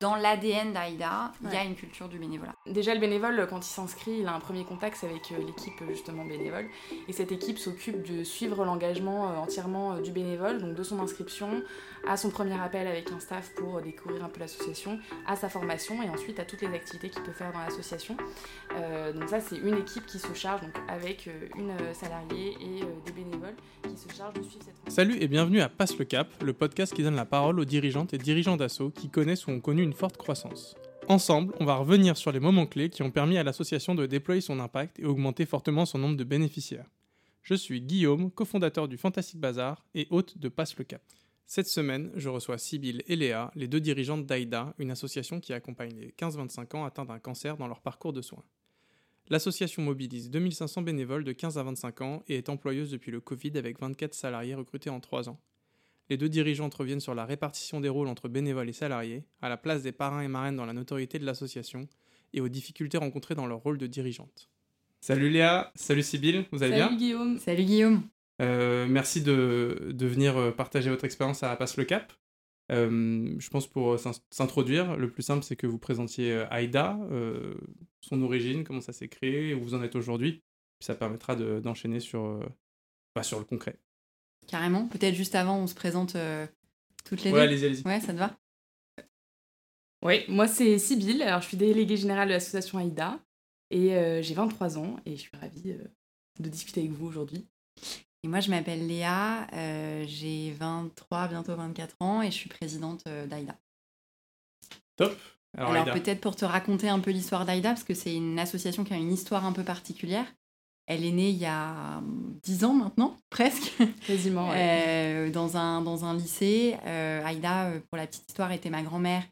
dans l'ADN d'Aïda, il y a une culture du bénévolat. Déjà, le bénévole, quand il s'inscrit, il a un premier contact avec euh, l'équipe justement bénévole. Et cette équipe s'occupe de suivre l'engagement euh, entièrement euh, du bénévole, donc de son inscription à son premier appel avec un staff pour découvrir un peu l'association, à sa formation et ensuite à toutes les activités qu'il peut faire dans l'association. donc ça, c'est une équipe qui se charge donc avec une salariée et des bénévoles qui se chargent de suivre cette. Salut et bienvenue à Passe le Cap, le podcast qui donne la parole aux dirigeantes et dirigeants d'assaut qui connaissent ou ont connu une forte croissance. Ensemble, on va revenir sur les moments clés qui ont permis à l'association de déployer son impact et augmenter fortement son nombre de bénéficiaires. Je suis Guillaume, cofondateur du Fantastic Bazar et hôte de Passe le Cap. Cette semaine, je reçois Sybille et Léa, les deux dirigeantes d'AIDA, une association qui accompagne les 15-25 ans atteints d'un cancer dans leur parcours de soins. L'association mobilise 2500 bénévoles de 15 à 25 ans et est employeuse depuis le Covid avec 24 salariés recrutés en 3 ans les deux dirigeantes reviennent sur la répartition des rôles entre bénévoles et salariés, à la place des parrains et marraines dans la notoriété de l'association, et aux difficultés rencontrées dans leur rôle de dirigeante. Salut Léa, salut Sybille, vous allez bien Salut Guillaume. Salut Guillaume. Euh, merci de, de, venir euh, partager votre expérience à Passe le Cap. Euh, je pense pour s'introduire, le plus simple c'est que vous présentiez Aïda, son origine, comment ça s'est créé, où vous en êtes aujourd'hui. Puis ça permettra d'enchaîner sur, bah, sur le concret. Carrément. Peut-être juste avant, on se présente euh, toutes les ouais, allez-y, allez-y. Ouais, ça te va? Oui, moi c'est Sybille. Alors, je suis déléguée générale de l'association AIDA et euh, j'ai 23 ans et je suis ravie euh, de discuter avec vous aujourd'hui. Et moi, je m'appelle Léa, j'ai 23, bientôt 24 ans et je suis présidente d'AIDA. Top. Alors, Alors peut-être pour te raconter un peu l'histoire d'AIDA, parce que c'est une association qui a une histoire un peu particulière. Elle est née il y a dix ans maintenant, presque. Quasiment. Euh, dans, un, dans un lycée. Euh, Aïda, euh, pour la petite histoire, était ma grand-mère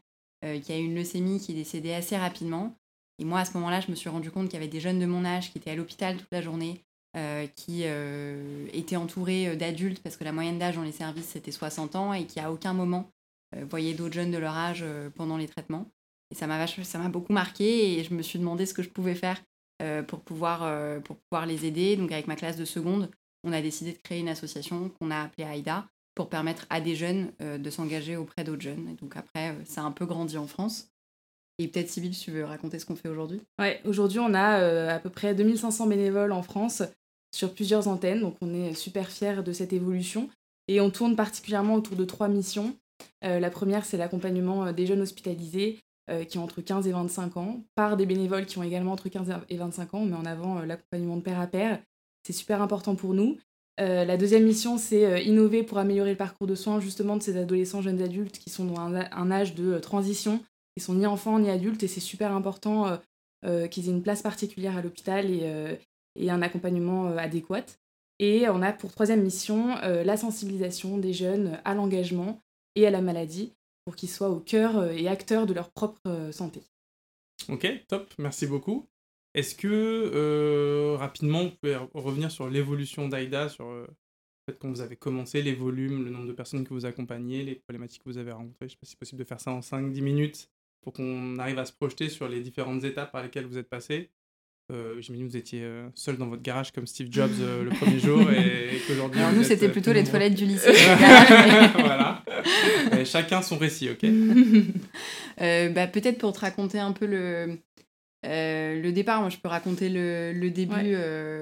qui a eu une leucémie qui est décédée assez rapidement. Et moi, à ce moment-là, je me suis rendu compte qu'il y avait des jeunes de mon âge qui étaient à l'hôpital toute la journée, qui étaient entourés d'adultes, parce que la moyenne d'âge dans les services, c'était 60 ans, et qui à aucun moment voyaient d'autres jeunes de leur âge pendant les traitements. Et ça m'a beaucoup marqué, et je me suis demandé ce que je pouvais faire euh, pour, pouvoir, euh, pour pouvoir les aider. Donc avec ma classe de seconde, on a décidé de créer une association qu'on a appelée AIDA pour permettre à des jeunes euh, de s'engager auprès d'autres jeunes. Et donc après, ça a un peu grandi en France. Et peut-être Sybille, tu veux raconter ce qu'on fait aujourd'hui Ouais, aujourd'hui on a à peu près 2500 bénévoles en France sur plusieurs antennes, donc on est super fiers de cette évolution. Et on tourne particulièrement autour de trois missions. la première, c'est l'accompagnement des jeunes hospitalisés euh, qui ont entre 15 et 25 ans, par des bénévoles qui ont également entre 15 et 25 ans. On met en avant euh, l'accompagnement de pair à pair. C'est super important pour nous. Euh, la deuxième mission, c'est innover pour améliorer le parcours de soins justement de ces adolescents, jeunes adultes qui sont dans un, âge de transition. Ils sont ni enfants ni adultes et c'est super important qu'ils aient une place particulière à l'hôpital et, et, un accompagnement adéquat. Et on a pour troisième mission la sensibilisation des jeunes à l'engagement et à la maladie pour qu'ils soient au cœur euh, et acteurs de leur propre euh, santé. Ok, top, merci beaucoup. Est-ce que euh, rapidement vous pouvez revenir sur l'évolution d'AIDA, sur le fait quand vous avez commencé, les volumes, le nombre de personnes que vous accompagnez, les problématiques que vous avez rencontrées? Je ne sais pas si c'est possible de faire ça en 5-10 minutes pour qu'on arrive à se projeter sur les différentes étapes par lesquelles vous êtes passé. Euh, J'imagine que vous étiez euh, seul dans votre garage comme Steve Jobs euh, le premier jour et, qu'aujourd'hui. Alors nous, c'était euh, plutôt les toilettes du lycée. voilà. chacun son récit, ok bah, Peut-être pour te raconter un peu le, le départ, moi je peux raconter le, le début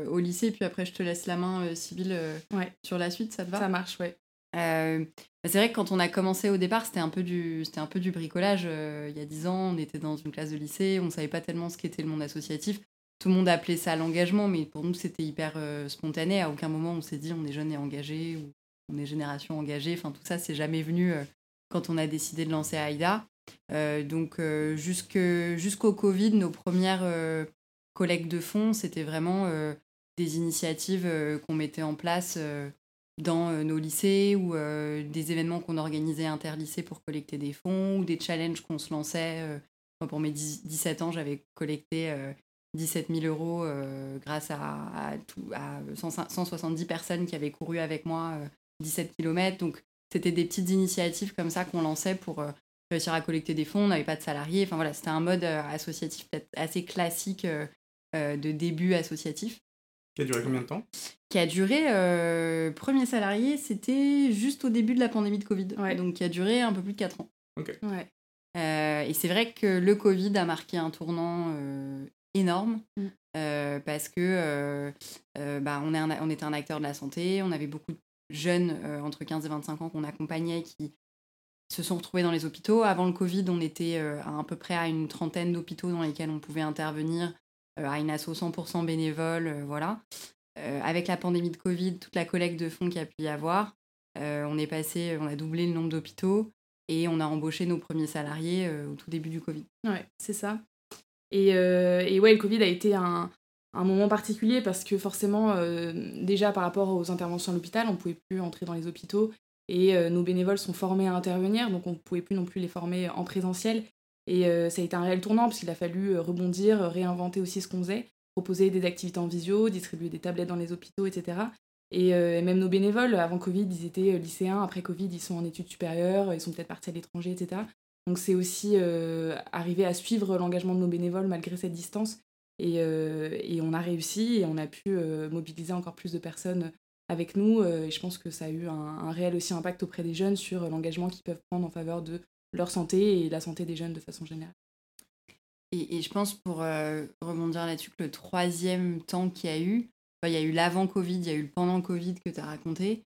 au lycée, puis après je te laisse la main, Sybille, ouais. sur la suite, ça te va? Ça marche, ouais. Bah, c'est vrai que quand on a commencé au départ, c'était un peu du, c'était un peu du bricolage. il y a dix ans, on était dans une classe de lycée, on savait pas tellement ce qu'était le monde associatif tout le monde appelait ça l'engagement, mais pour nous, c'était hyper euh, spontané. À aucun moment, on s'est dit on est jeune et engagé ou on est génération engagée. Enfin, tout ça, c'est jamais venu euh, quand on a décidé de lancer AIDA. Euh, donc, jusqu'au Covid, nos premières collectes de fonds, c'était vraiment des initiatives qu'on mettait en place dans nos lycées ou des événements qu'on organisait interlycées pour collecter des fonds ou des challenges qu'on se lançait. pour mes 17 ans, j'avais collecté 17 000 euros euh, grâce à, tout, à 170 personnes qui avaient couru avec moi 17 euh, km. Donc, c'était des petites initiatives comme ça qu'on lançait pour euh, réussir à collecter des fonds. On n'avait pas de salariés. Enfin, voilà, c'était un mode associatif peut-être assez classique de début associatif. Qui a duré combien de temps? Qui a duré, premier salarié, c'était juste au début de la pandémie de Covid. Donc, qui a duré un peu plus de 4 ans. Ok. Ouais. et c'est vrai que le Covid a marqué un tournant énorme Mm. parce que bah, on, est un- on était un acteur de la santé, on avait beaucoup de jeunes euh, entre 15 et 25 ans qu'on accompagnait qui se sont retrouvés dans les hôpitaux. Avant le Covid, on était euh, à, à peu près à une trentaine d'hôpitaux dans lesquels on pouvait intervenir euh, à une asso 100% bénévole, euh, voilà. Euh, avec la pandémie de Covid, toute la collecte de fonds qu'il y a pu y avoir, euh, on est passé, on a doublé le nombre d'hôpitaux et on a embauché nos premiers salariés euh, au tout début du Covid. Ouais, c'est ça. Et, euh, et ouais, le Covid a été un, un moment particulier parce que forcément, euh, déjà par rapport aux interventions à l'hôpital, on ne pouvait plus entrer dans les hôpitaux et euh, nos bénévoles sont formés à intervenir, donc on ne pouvait plus non plus les former en présentiel. Et ça a été un réel tournant parce qu'il a fallu rebondir, réinventer aussi ce qu'on faisait, proposer des activités en visio, distribuer des tablettes dans les hôpitaux, etc. Et euh, même nos bénévoles, avant Covid, ils étaient lycéens, après Covid, ils sont en études supérieures, ils sont peut-être partis à l'étranger, etc. Donc c'est aussi euh, arriver à suivre l'engagement de nos bénévoles malgré cette distance. Et, euh, et on a réussi et on a pu euh, mobiliser encore plus de personnes avec nous. et je pense que ça a eu un, réel aussi impact auprès des jeunes sur l'engagement qu'ils peuvent prendre en faveur de leur santé et la santé des jeunes de façon générale. Et, je pense, pour rebondir là-dessus, que le troisième temps qu'il y a eu, il y a eu l'avant-Covid, il y a eu le pendant-Covid que tu as raconté,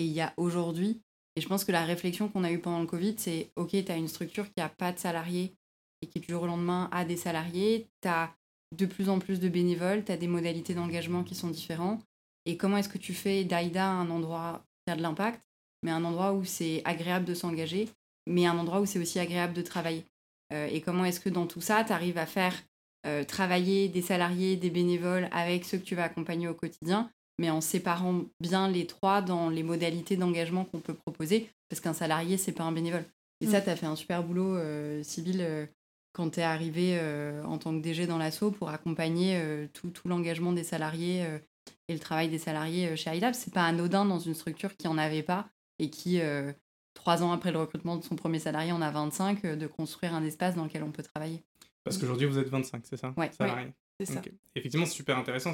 et il y a aujourd'hui. Et je pense que la réflexion qu'on a eue pendant le Covid, c'est OK, tu as une structure qui n'a pas de salariés et qui, du jour au lendemain, a des salariés. Tu as de plus en plus de bénévoles, tu as des modalités d'engagement qui sont différentes. Et comment est-ce que tu fais d'Aïda un endroit qui a de l'impact, mais un endroit où c'est agréable de s'engager, mais un endroit où c'est aussi agréable de travailler? Euh, et comment est-ce que dans tout ça, tu arrives à faire euh, travailler des salariés, des bénévoles avec ceux que tu vas accompagner au quotidien, mais en séparant bien les trois dans les modalités d'engagement qu'on peut proposer, parce qu'un salarié, c'est pas un bénévole. Et ça, Mm. tu as fait un super boulot, euh, Sybille, euh, quand tu es arrivé euh, en tant que DG dans l'assaut pour accompagner euh, tout, tout l'engagement des salariés euh, et le travail des salariés euh, chez iLab. C'est pas anodin dans une structure qui en avait pas et qui, euh, trois ans après le recrutement de son premier salarié, en a 25, euh, de construire un espace dans lequel on peut travailler. Parce qu'aujourd'hui, vous êtes 25, c'est ça? Ouais. Salariés. C'est ça. Ok. Effectivement, c'est super intéressant.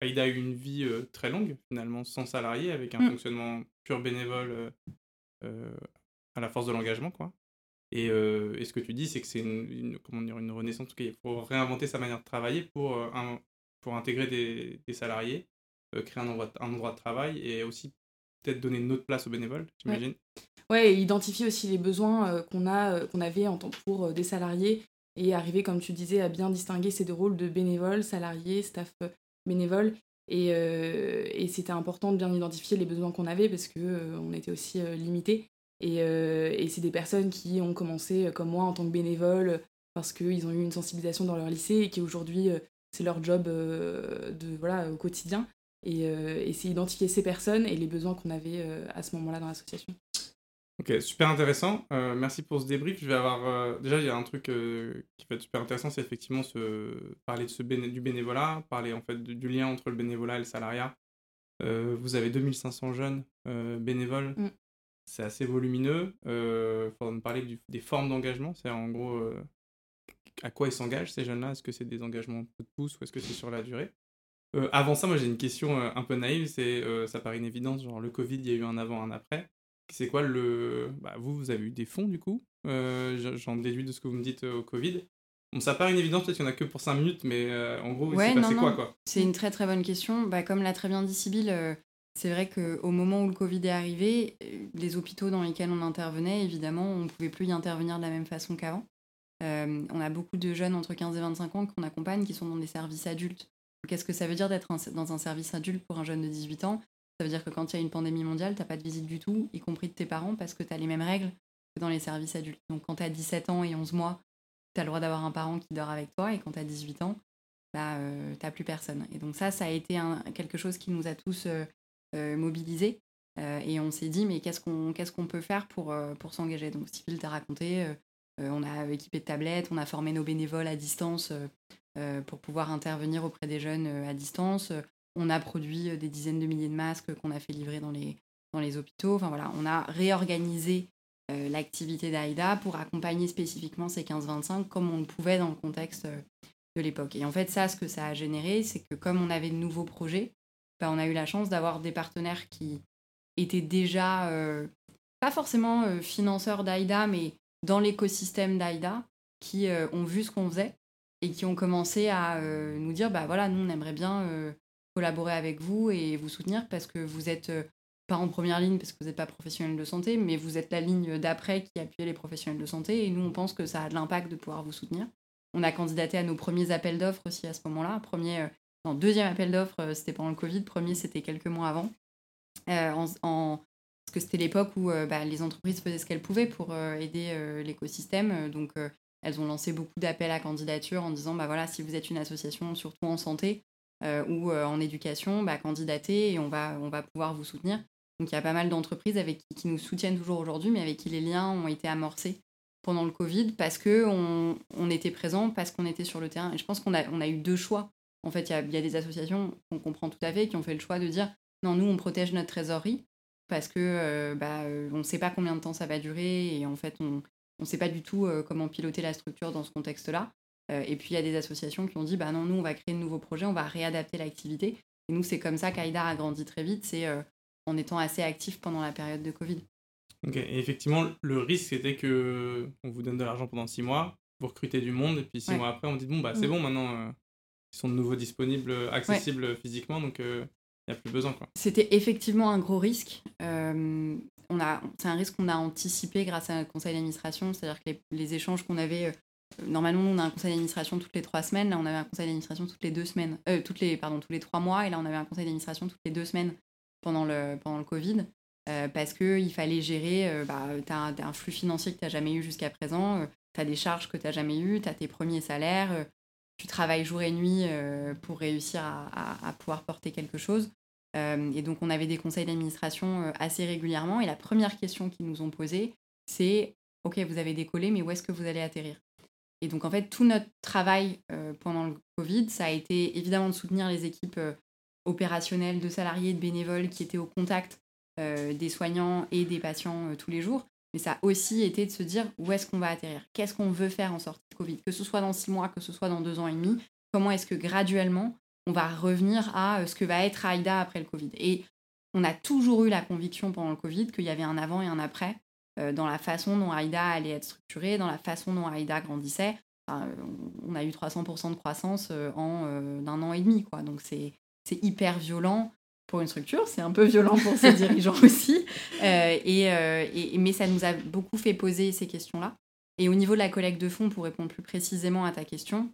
Aïda a eu une vie euh, très longue, finalement, sans salarié, avec un Mm. fonctionnement pur bénévole euh, euh, à la force de l'engagement, quoi. Et, euh, et ce que tu dis, c'est que c'est une, une- comment dire, une renaissance. En tout cas, il faut réinventer sa manière de travailler pour, un- pour intégrer des, des salariés, créer un endroit, de- un endroit de travail et aussi peut-être donner une autre place aux bénévoles, j'imagine. Ouais, et identifier aussi les besoins qu'on a, qu'on avait en tant pour des salariés et arriver, comme tu disais, à bien distinguer ces deux rôles de bénévole, salarié, staff euh, bénévole. Et, euh, et c'était important de bien identifier les besoins qu'on avait parce que euh, était aussi euh, limité. Et, c'est des personnes qui ont commencé, comme moi, en tant que bénévole, parce qu'ils ont eu une sensibilisation dans leur lycée et qui aujourd'hui, c'est leur job de, voilà, au quotidien. Et, et c'est identifier ces personnes et les besoins qu'on avait à ce moment-là dans l'association. Ok, super intéressant. Euh, merci pour ce débrief. Je vais avoir euh, déjà il y a un truc euh, qui va être super intéressant, c'est effectivement ce parler de ce béné- du bénévolat, parler en fait du, du lien entre le bénévolat et le salariat. Vous avez 2500 jeunes bénévoles. Mm. C'est assez volumineux. Il faudra me parler du- des formes d'engagement. C'est en gros à quoi ils s'engagent ces jeunes-là? Est-ce que c'est des engagements de pouce ou est-ce que c'est sur la durée? Avant ça, moi j'ai une question un peu naïve. C'est ça paraît une évidence. Genre le Covid, il y a eu un avant, un après. C'est quoi le. Bah, vous, vous avez eu des fonds du coup Euh, J'en déduis de ce que vous me dites euh, au Covid. Bon, ça paraît une évidence, peut-être qu'il n'y en a que pour 5 minutes, mais euh, en gros, Ouais, passé non. quoi quoi? C'est une très très bonne question. Bah, comme l'a très bien dit Sybille, euh, c'est vrai qu'au moment où le Covid est arrivé, les hôpitaux dans lesquels on intervenait, évidemment, on ne pouvait plus y intervenir de la même façon qu'avant. Euh, on a beaucoup de jeunes entre 15 et 25 ans qu'on accompagne qui sont dans des services adultes. Qu'est-ce que ça veut dire d'être dans un service adulte pour un jeune de 18 ans? Ça veut dire que quand il y a une pandémie mondiale, tu n'as pas de visite du tout, y compris de tes parents, parce que tu as les mêmes règles que dans les services adultes. Donc quand tu as 17 ans et 11 mois, tu as le droit d'avoir un parent qui dort avec toi, et quand tu as 18 ans, bah, euh, t'as plus personne. Et donc ça, ça a été quelque chose qui nous a tous euh, euh, mobilisés. Et on s'est dit, mais qu'est-ce qu'on peut faire pour, s'engager? Donc Sybille t'a raconté, on a équipé de tablettes, on a formé nos bénévoles à distance pour pouvoir intervenir auprès des jeunes à distance. On a produit euh, des dizaines de milliers de masques qu'on a fait livrer dans les, dans les hôpitaux. Enfin voilà, on a réorganisé euh, l'activité d'AIDA pour accompagner spécifiquement ces 15-25 comme on le pouvait dans le contexte euh, de l'époque. Et en fait, ça, ce que ça a généré, c'est que comme on avait de nouveaux projets, bah, on a eu la chance d'avoir des partenaires qui étaient déjà, pas forcément financeurs d'AIDA, mais dans l'écosystème d'AIDA qui ont vu ce qu'on faisait et qui ont commencé à nous dire bah voilà, nous on aimerait bien collaborer avec vous et vous soutenir parce que vous êtes pas en première ligne parce que vous n'êtes pas professionnel de santé, mais vous êtes la ligne d'après qui appuie les professionnels de santé et nous on pense que ça a de l'impact de pouvoir vous soutenir. On a candidaté à nos premiers appels d'offres aussi à ce moment-là. Premier, non, deuxième appel d'offres, c'était pendant le Covid. Premier, c'était quelques mois avant. parce que c'était l'époque où bah, les entreprises faisaient ce qu'elles pouvaient pour aider l'écosystème. donc, elles ont lancé beaucoup d'appels à candidature en disant bah voilà, si vous êtes une association, surtout en santé, euh, ou euh, en éducation, bah, et on va, on va pouvoir vous soutenir. Donc il y a pas mal d'entreprises avec qui, nous soutiennent toujours aujourd'hui, mais avec qui les liens ont été amorcés pendant le Covid parce qu'on on était présent, parce qu'on était sur le terrain. Et je pense qu'on a, on a eu deux choix. En fait, il y a, y a, des associations qu'on comprend tout à fait qui ont fait le choix de dire non, nous, on protège notre trésorerie parce que euh, bah, on ne sait pas combien de temps ça va durer et en fait, on ne sait pas du tout comment piloter la structure dans ce contexte-là. Euh, et puis il y a des associations qui ont dit bah non, nous on va créer de nouveaux projets, on va réadapter l'activité. Et nous, c'est comme ça qu'Aïdar a grandi très vite, c'est euh, en étant assez actif pendant la période de Covid. Ok, et effectivement, le risque c'était que on vous donne de l'argent pendant six mois, vous recrutez du monde, et puis six mois après, on dit bon, bah c'est bon, maintenant euh, ils sont de nouveau disponibles, accessibles physiquement, donc il n'y a plus besoin. C'était effectivement un gros risque. on a, c'est un risque qu'on a anticipé grâce à notre conseil d'administration, c'est-à-dire que les, les échanges qu'on avait Normalement, on a un conseil d'administration toutes les trois semaines. Là, on avait un conseil d'administration toutes les deux semaines. Euh, toutes les, pardon, tous les trois mois. Et là, on avait un conseil d'administration toutes les deux semaines pendant le, pendant le Covid. Euh, parce qu'il fallait gérer, euh, bah, tu as, un flux financier que tu n'as jamais eu jusqu'à présent, tu as des charges que tu n'as jamais eues, tu as tes premiers salaires, tu travailles jour et nuit pour réussir à, à, pouvoir porter quelque chose. et donc, on avait des conseils d'administration assez régulièrement. Et la première question qu'ils nous ont posée, c'est Ok, vous avez décollé, mais où est-ce que vous allez atterrir? Et donc, en fait, tout notre travail euh, pendant le Covid, ça a été évidemment de soutenir les équipes euh, opérationnelles de salariés, de bénévoles qui étaient au contact euh, des soignants et des patients tous les jours. Mais ça a aussi été de se dire où est-ce qu'on va atterrir? Qu'est-ce qu'on veut faire en sortie de Covid? Que ce soit dans six mois, que ce soit dans deux ans et demi, comment est-ce que graduellement on va revenir à ce que va être AIDA après le Covid? Et on a toujours eu la conviction pendant le Covid qu'il y avait un avant et un après dans la façon dont AIDA allait être structurée, dans la façon dont AIDA grandissait. on a eu 300% de croissance euh, en euh, un an et demi. Quoi. Donc c'est hyper violent pour une structure, c'est un peu violent pour ses dirigeants aussi. et, et, mais ça nous a beaucoup fait poser ces questions-là. Et au niveau de la collecte de fonds, pour répondre plus précisément à ta question,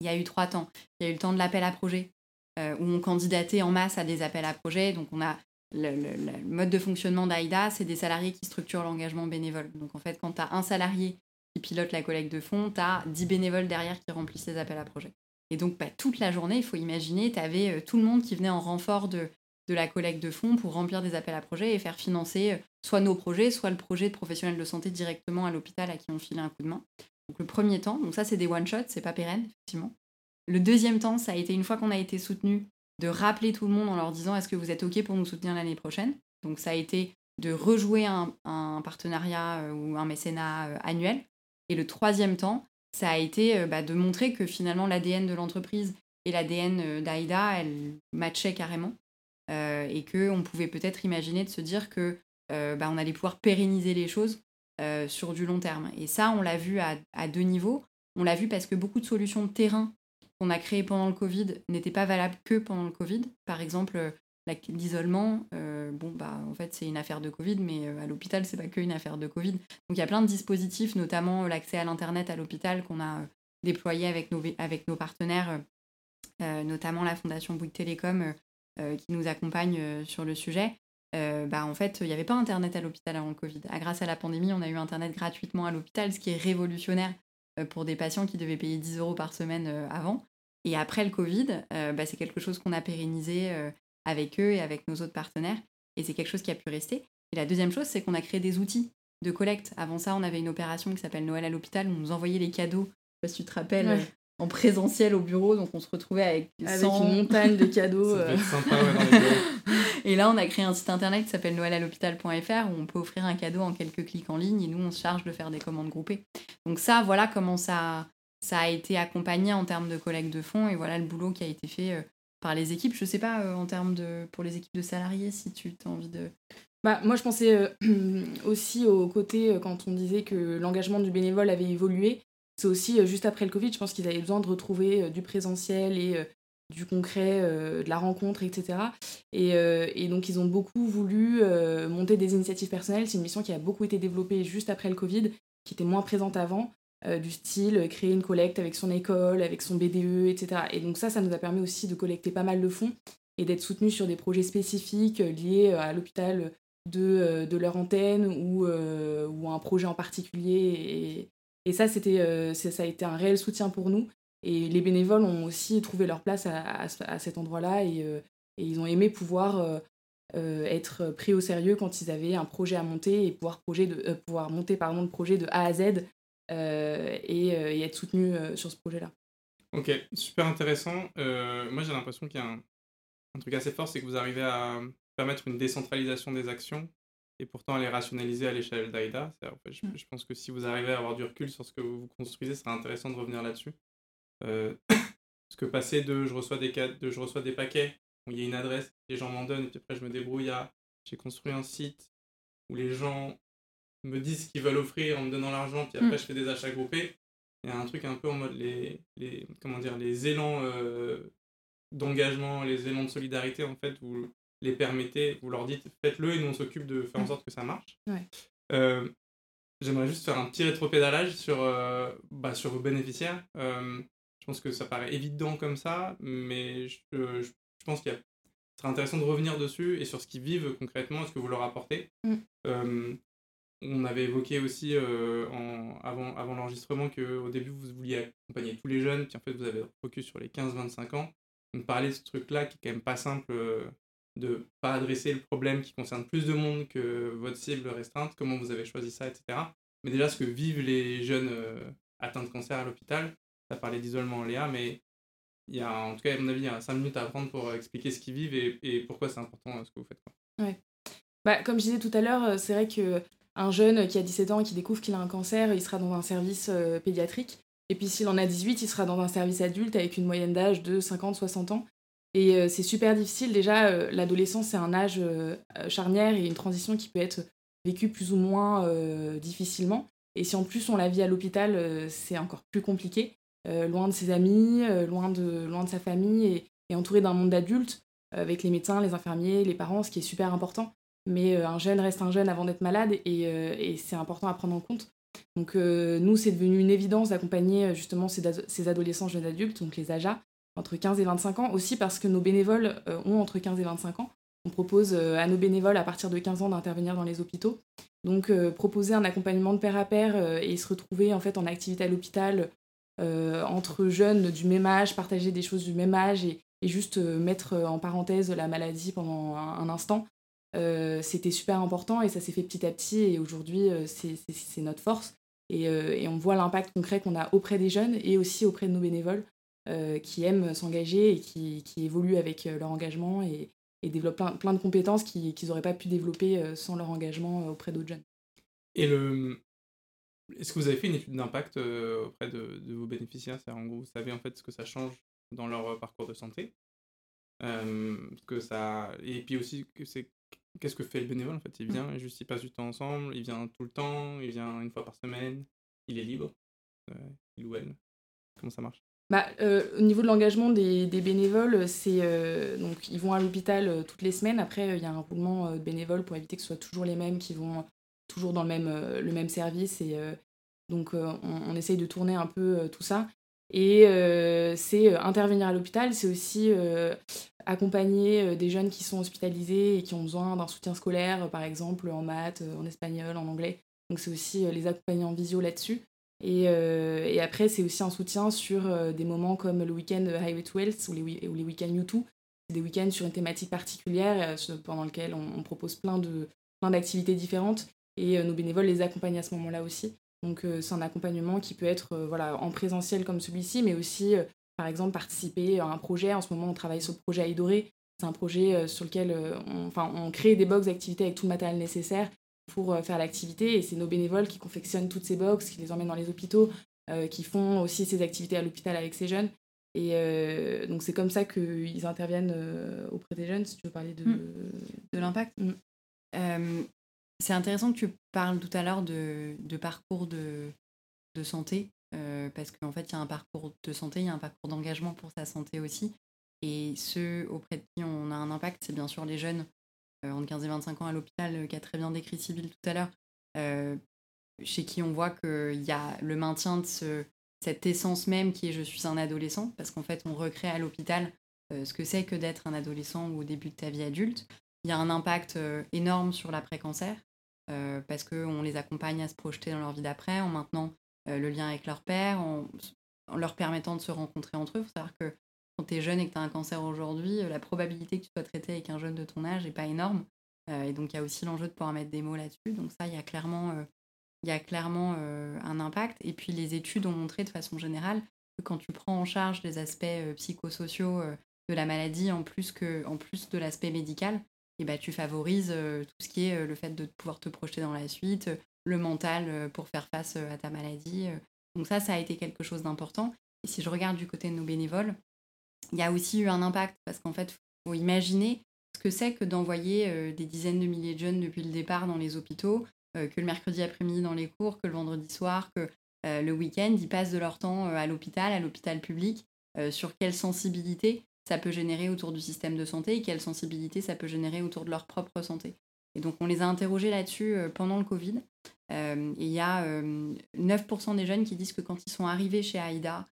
il y a eu trois temps. Il y a eu le temps de l'appel à projet, où on candidatait en masse à des appels à projet. Donc on a le, mode de fonctionnement d'AIDA, c'est des salariés qui structurent l'engagement bénévole. Donc en fait, quand tu as un salarié qui pilote la collecte de fonds, tu as 10 bénévoles derrière qui remplissent les appels à projets. Et donc bah, toute la journée, il faut imaginer, tu avais euh, tout le monde qui venait en renfort de, de la collecte de fonds pour remplir des appels à projets et faire financer euh, soit nos projets, soit le projet de professionnels de santé directement à l'hôpital à qui on filait un coup de main. Donc le premier temps, donc ça c'est des one-shots, c'est pas pérenne, effectivement. Le deuxième temps, ça a été une fois qu'on a été soutenu, de rappeler tout le monde en leur disant est-ce que vous êtes OK pour nous soutenir l'année prochaine? Donc ça a été de rejouer un, partenariat euh, ou un mécénat euh, annuel. Et le troisième temps, ça a été euh, bah, de montrer que finalement l'ADN de l'entreprise et l'ADN d'AIDA, elles matchaient carrément. et qu'on pouvait peut-être imaginer de se dire que bah, on allait pouvoir pérenniser les choses sur du long terme. Et ça, on l'a vu à deux niveaux. On l'a vu parce que beaucoup de solutions de terrain qu'on a créé pendant le Covid n'était pas valable que pendant le Covid. Par exemple, euh, l'isolement, euh, bon, bah, en fait, c'est une affaire de Covid, mais euh, à l'hôpital, c'est pas que une affaire de Covid. Donc, il y a plein de dispositifs, notamment l'accès à l'Internet à l'hôpital qu'on a déployé avec nos, partenaires, notamment la Fondation Bouygues Télécom, qui nous accompagne sur le sujet. bah, en fait, il n'y avait pas Internet à l'hôpital avant le Covid. Ah, grâce à la pandémie, on a eu Internet gratuitement à l'hôpital, ce qui est révolutionnaire pour des patients qui devaient payer 10 euros par semaine avant. Et après le Covid, euh, bah, c'est quelque chose qu'on a pérennisé euh, avec eux et avec nos autres partenaires. Et c'est quelque chose qui a pu rester. Et la deuxième chose, c'est qu'on a créé des outils de collecte. Avant ça, on avait une opération qui s'appelle Noël à l'hôpital où on nous envoyait les cadeaux. Je sais pas si tu te rappelles. Euh, en présentiel au bureau, donc on se retrouvait avec, avec une montagne de cadeaux. sympa, ouais, et là, on a créé un site internet qui s'appelle noëlalhôpital.fr où on peut offrir un cadeau en quelques clics en ligne et nous, on se charge de faire des commandes groupées. Donc ça, voilà comment ça, ça a été accompagné en termes de collecte de fonds et voilà le boulot qui a été fait euh, par les équipes. Je sais pas euh, en termes de pour les équipes de salariés si tu as envie de bah, Moi, je pensais aussi au côté, quand on disait que l'engagement du bénévole avait évolué, c'est aussi juste après le Covid, je pense qu'ils avaient besoin de retrouver du présentiel et du concret, de la rencontre, etc. Et, et, donc, ils ont beaucoup voulu monter des initiatives personnelles. C'est une mission qui a beaucoup été développée juste après le Covid, qui était moins présente avant. Euh, du style euh, créer une collecte avec son école, avec son BDE, etc. Et donc ça, ça nous a permis aussi de collecter pas mal de fonds et d'être soutenus sur des projets spécifiques euh, liés à l'hôpital de, de, leur antenne ou, ou un projet en particulier. Et, ça, c'était, ça a été un réel soutien pour nous. Et les bénévoles ont aussi trouvé leur place à, à, cet endroit-là et, ils ont aimé pouvoir être pris au sérieux quand ils avaient un projet à monter et pouvoir, projet de, pouvoir monter pardon, le projet de A à Z et, euh, et, être soutenu euh, sur ce projet-là. Ok, super intéressant. moi, j'ai l'impression qu'il y a un, truc assez fort, c'est que vous arrivez à permettre une décentralisation des actions et pourtant à les rationaliser à l'échelle d'AIDA. Fait, mm. je, pense que si vous arrivez à avoir du recul sur ce que vous construisez, c'est intéressant de revenir là-dessus. parce que passer de je reçois des, de, je reçois des paquets où il y a une adresse, les gens m'en donnent, et puis après je me débrouille à j'ai construit un site où les gens me disent ce qu'ils veulent offrir en me donnant l'argent, puis après mm. je fais des achats groupés. Il y a un truc un peu en mode les, les comment dire, les élans euh, d'engagement, les élans de solidarité, en fait, vous les permettez, vous leur dites faites-le et nous on s'occupe de faire en mm. sorte que ça marche. Euh, j'aimerais juste faire un petit rétropédalage sur, euh, bah, sur vos bénéficiaires. je pense que ça paraît évident comme ça, mais je, je, pense qu'il serait intéressant de revenir dessus et sur ce qu'ils vivent concrètement, ce que vous leur apportez. Mm on avait évoqué aussi euh, avant, avant l'enregistrement qu'au début vous vouliez accompagner tous les jeunes, puis en fait vous avez focus sur les 15-25 ans. Donc parler de ce truc-là qui est quand même pas simple euh, de pas adresser le problème qui concerne plus de monde que votre cible restreinte, comment vous avez choisi ça, etc. Mais déjà ce que vivent les jeunes euh, atteints de cancer à l'hôpital, ça parlait d'isolement Léa, mais il y a en tout cas à mon avis il y a 5 minutes à prendre pour expliquer ce qu'ils vivent et, et pourquoi c'est important ce que vous faites. Ouais. Bah, comme je disais tout à l'heure, c'est vrai que un jeune qui a 17 ans et qui découvre qu'il a un cancer, il sera dans un service euh, pédiatrique. Et puis s'il en a 18, il sera dans un service adulte avec une moyenne d'âge de 50-60 ans. Et euh, c'est super difficile. Déjà, euh, l'adolescence, c'est un âge charnière et une transition qui peut être vécue plus ou moins difficilement. Et si en plus on la vit à l'hôpital, c'est encore plus compliqué. loin de ses amis, loin, de, sa famille et, et entouré d'un monde d'adultes, avec les médecins, les infirmiers, les parents, ce qui est super important mais euh, un jeune reste un jeune avant d'être malade et, euh, c'est important à prendre en compte. Donc euh, nous, c'est devenu une évidence d'accompagner justement ces, adolescents jeunes adultes, donc les AJA, entre 15 et 25 ans, aussi parce que nos bénévoles ont entre 15 et 25 ans. On propose à nos bénévoles à partir de 15 ans d'intervenir dans les hôpitaux. Donc proposer un accompagnement de pair à pair et se retrouver en fait en activité à l'hôpital entre jeunes du même âge, partager des choses du même âge et juste mettre en parenthèse la maladie pendant un instant, euh, c'était super important et ça s'est fait petit à petit et aujourd'hui euh, c'est notre force. Et, euh, et on voit l'impact concret qu'on a auprès des jeunes et aussi auprès de nos bénévoles qui aiment s'engager et qui, qui, évoluent avec leur engagement et, et développent plein, plein, de compétences qu'ils n'auraient pas pu développer sans leur engagement auprès d'autres jeunes. Et le... Est-ce que vous avez fait une étude d'impact auprès de, de, vos bénéficiaires? Vous savez en fait ce que ça change dans leur parcours de santé. Que ça... Et puis aussi, c'est Qu'est-ce que fait le bénévole en fait? Il vient, juste il passe du temps ensemble, il vient tout le temps, il vient une fois par semaine, il est libre, euh, il ou elle. Comment ça marche? Bah, euh, au niveau de l'engagement des, bénévoles, c'est euh, donc ils vont à l'hôpital toutes les semaines. Après, il y a un roulement de bénévoles pour éviter que ce soit toujours les mêmes qui vont toujours dans le même, le même service. Et donc, on, on, essaye de tourner un peu tout ça. Et c'est intervenir à l'hôpital, c'est aussi accompagner euh, des jeunes qui sont hospitalisés et qui ont besoin d'un soutien scolaire, par exemple en maths, euh, en espagnol, en anglais. Donc c'est aussi euh, les accompagner en visio là-dessus. Et, après, c'est aussi un soutien sur des moments comme le week-end Highway to Health ou les, week-ends U2. C'est des week-ends sur une thématique particulière pendant lequel on, propose plein de plein d'activités différentes et nos bénévoles les accompagnent à ce moment-là aussi. Donc c'est un accompagnement qui peut être voilà, en présentiel comme celui-ci, mais aussi par exemple, participer à un projet. En ce moment, on travaille sur le projet Aïdoré. C'est un projet euh, sur lequel euh, on, enfin, on crée des box d'activité avec tout le matériel nécessaire pour euh, faire l'activité. Et c'est nos bénévoles qui confectionnent toutes ces box, qui les emmènent dans les hôpitaux, qui font aussi ces activités à l'hôpital avec ces jeunes. Et donc c'est comme ça qu'ils interviennent auprès des jeunes, si tu veux parler de, mmh. de l'impact. Mmh. C'est intéressant que tu parles tout à l'heure de, parcours de, santé, parce qu'en fait, il y a un parcours de santé, il y a un parcours d'engagement pour sa santé aussi. Et ceux auprès de qui on a un impact, c'est bien sûr les jeunes entre 15 et 25 ans à l'hôpital, qui a très bien décrit Sybille tout à l'heure, chez qui on voit qu'il y a le maintien de ce, cette essence même qui est je suis un adolescent, parce qu'en fait, on recrée à l'hôpital ce que c'est que d'être un adolescent ou au début de ta vie adulte. Il y a un impact énorme sur l'après-cancer, parce qu'on les accompagne à se projeter dans leur vie d'après, en maintenant le lien avec leur père, en, leur permettant de se rencontrer entre eux. Il faut savoir que quand tu es jeune et que tu as un cancer aujourd'hui, la probabilité que tu sois traité avec un jeune de ton âge n'est pas énorme. et donc, il y a aussi l'enjeu de pouvoir mettre des mots là-dessus. Donc, ça, il y a clairement, y a clairement un impact. Et puis, les études ont montré de façon générale que quand tu prends en charge les aspects psychosociaux de la maladie, en plus, que, en plus de l'aspect médical, bah, tu favorises tout ce qui est le fait de pouvoir te projeter dans la suite, le mental pour faire face à ta maladie. Donc ça, ça a été quelque chose d'important. Et si je regarde du côté de nos bénévoles, il y a aussi eu un impact parce qu'en fait, il faut imaginer ce que c'est que d'envoyer des dizaines de milliers de jeunes depuis le départ dans les hôpitaux, que le mercredi après-midi dans les cours, que le vendredi soir, que le week-end, ils passent de leur temps à l'hôpital, à l'hôpital public, sur quelle sensibilité ça peut générer autour du système de santé et quelle sensibilité ça peut générer autour de leur propre santé. Et donc on les a interrogés là-dessus euh, pendant le Covid. Euh, et il y a 9% euh, des jeunes qui disent que quand ils sont arrivés chez AIDA,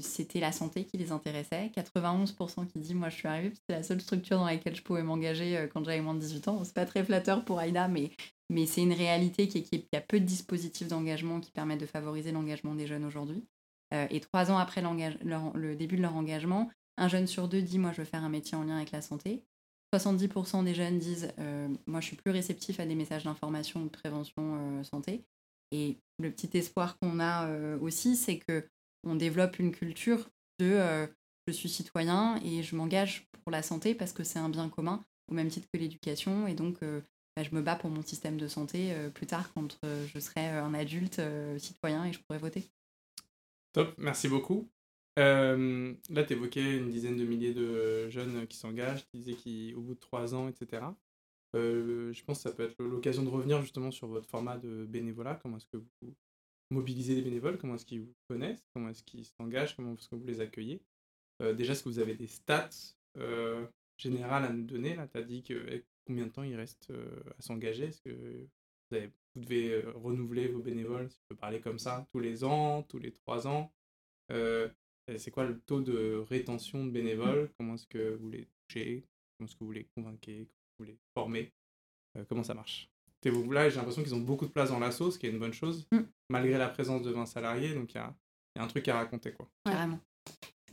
c'était la santé qui les intéressait. 91% qui disent moi je suis arrivée, c'était la seule structure dans laquelle je pouvais m'engager quand j'avais moins de 18 ans. C'est pas très flatteur pour AIDA, mais, mais c'est une réalité qui, qui, y a peu de dispositifs d'engagement qui permettent de favoriser l'engagement des jeunes aujourd'hui. et trois ans après le début de leur engagement, un jeune sur deux dit Moi, je veux faire un métier en lien avec la santé. 70% des jeunes disent euh, Moi, je suis plus réceptif à des messages d'information ou de prévention euh, santé. Et le petit espoir qu'on a euh, aussi, c'est que on développe une culture de je suis citoyen et je m'engage pour la santé parce que c'est un bien commun, au même titre que l'éducation. Et donc, bah, je me bats pour mon système de santé plus tard quand je serai un adulte citoyen et je pourrai voter. Top, merci beaucoup. Euh, là, tu évoquais une dizaine de milliers de jeunes qui s'engagent, qui disaient qu'au bout de trois ans, etc. Euh, je pense que ça peut être l'occasion de revenir justement sur votre format de bénévolat. Comment est-ce que vous mobilisez les bénévoles? Comment est-ce qu'ils vous connaissent? Comment est-ce qu'ils s'engagent? Comment est-ce que vous les accueillez? Euh, Déjà, est-ce que vous avez des stats générales à nous donner? Tu as dit eh, combien de temps il reste à s'engager? Est-ce que vous, vous devez renouveler vos bénévoles, si je peux parler comme ça, tous les ans, tous les trois ans? C'est quoi le taux de rétention de bénévoles? Comment est-ce que vous les touchez? Comment est-ce que vous les convainquez? Comment vous les formez? Euh, Comment ça marche? Là, j'ai l'impression qu'ils ont beaucoup de place dans l'assaut, ce qui est une bonne chose, mm. malgré la présence de 20 salariés. Donc, il y a, un truc à raconter. Quoi. Carrément.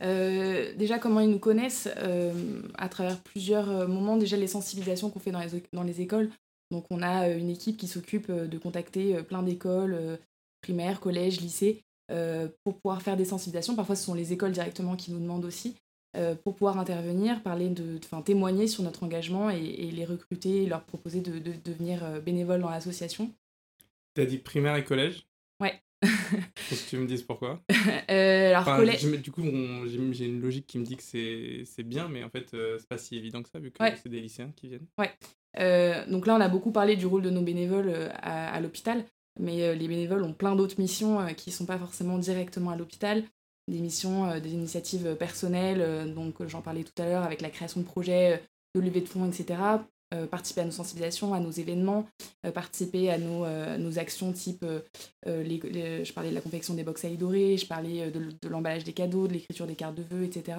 Euh, déjà, comment ils nous connaissent? Euh, À travers plusieurs moments, déjà les sensibilisations qu'on fait dans les, dans les écoles. Donc, on a une équipe qui s'occupe de contacter plein d'écoles, primaires, collèges, lycées, pour pouvoir faire des sensibilisations. Parfois, ce sont les écoles directement qui nous demandent aussi. Euh, pour pouvoir intervenir, parler de, enfin, témoigner sur notre engagement et, les recruter, et leur proposer de, devenir euh, bénévoles dans l'association. Tu as dit primaire et collège? Ouais. Faut que tu me dises pourquoi. alors, collège... Du coup, j'ai une logique qui me dit que c'est bien, mais en fait, c'est pas si évident que ça, vu que c'est des lycéens qui viennent. Ouais. donc là, on a beaucoup parlé du rôle de nos bénévoles à l'hôpital. Mais euh, les bénévoles ont plein d'autres missions euh, qui ne sont pas forcément directement à l'hôpital. Des missions, euh, des initiatives personnelles, donc j'en parlais tout à l'heure avec la création de projets, de levée de fonds, etc. participer à nos sensibilisations, à nos événements, participer à nos, nos actions type, les, je parlais de la confection des box à dorées, je parlais de, l'emballage des cadeaux, de l'écriture des cartes de vœux, etc.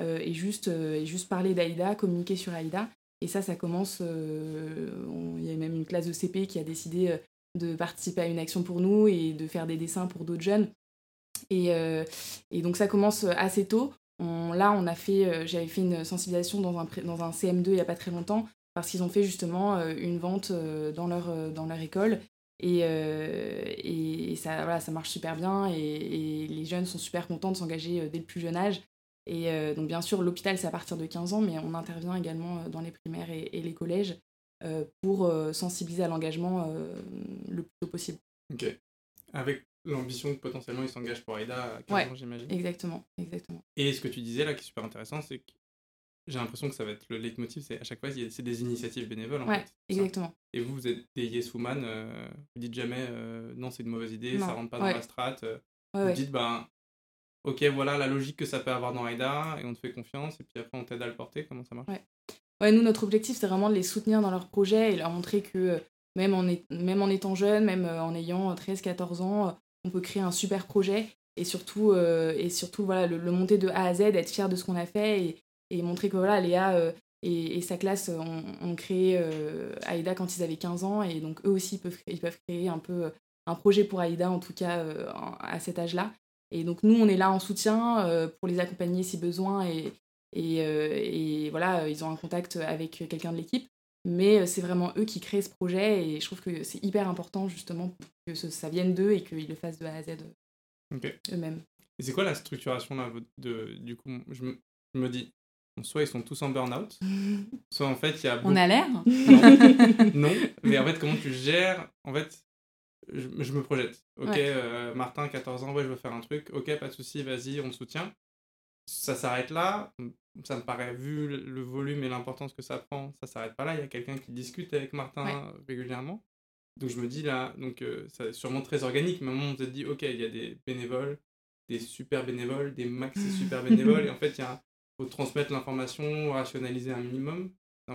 et, juste, et juste parler d'AIDA, communiquer sur AIDA. Et ça, ça commence. Il y a même une classe de CP qui a décidé de participer à une action pour nous et de faire des dessins pour d'autres jeunes. Et, euh, et, donc ça commence assez tôt. là, on a fait, euh, j'avais fait une sensibilisation dans un, dans un CM2 il n'y a pas très longtemps parce qu'ils ont fait justement euh, une vente dans, leur, dans leur école. Et, et, ça, voilà, ça marche super bien et, les jeunes sont super contents de s'engager dès le plus jeune âge. Et donc bien sûr, l'hôpital, c'est à partir de 15 ans, mais on intervient également dans les primaires et les collèges. Euh, pour euh, sensibiliser à l'engagement euh, le plus tôt possible. Ok. Avec l'ambition que potentiellement ils s'engagent pour AIDA à 15 ans, j'imagine. Exactement, exactement. Et ce que tu disais là qui est super intéressant, c'est que j'ai l'impression que ça va être le leitmotiv, c'est à chaque fois, c'est des initiatives bénévoles. En ouais, fait, exactement. Et vous, vous êtes des yes woman, euh, vous dites jamais non, c'est une mauvaise idée, ça rentre pas dans la strat. vous dites, ben, ok, voilà la logique que ça peut avoir dans AIDA, et on te fait confiance, et puis après, on t'aide à le porter. Comment ça marche? Nous, notre objectif, c'est vraiment de les soutenir dans leurs projets et leur montrer que même en, même en étant jeune, même en ayant 13-14 ans, on peut créer un super projet et surtout, euh, et surtout voilà, le, monter de A à Z, être fier de ce qu'on a fait et, montrer que voilà, Léa euh, et, sa classe ont, créé euh, Aïda quand ils avaient 15 ans et donc eux aussi ils peuvent, ils peuvent créer un peu un projet pour Aïda en tout cas à cet âge-là. Et donc nous on est là en soutien pour les accompagner si besoin et, et voilà, ils ont un contact avec quelqu'un de l'équipe. Mais c'est vraiment eux qui créent ce projet et je trouve que c'est hyper important justement que ça vienne d'eux et qu'ils le fassent de A à Z eux-mêmes. Et c'est quoi la structuration là de, Du coup, je me, je me dis, soit ils sont tous en burn-out, soit en fait il y a. On a l'air non. mais en fait, comment tu gères En fait, je, je me projette. Ok, euh, Martin, 14 ans, ouais, je veux faire un truc. Ok, pas de souci, vas-y, on te soutient. Ça s'arrête là. Ça me paraît, vu le volume et l'importance que ça prend, ça s'arrête pas là. Il y a quelqu'un qui discute avec Martin régulièrement. Donc je me dis là, donc euh, c'est sûrement très organique, mais à un moment on se dit, ok, il y a des bénévoles, des super bénévoles, des maxi super bénévoles, et en fait il faut transmettre l'information, rationaliser un minimum.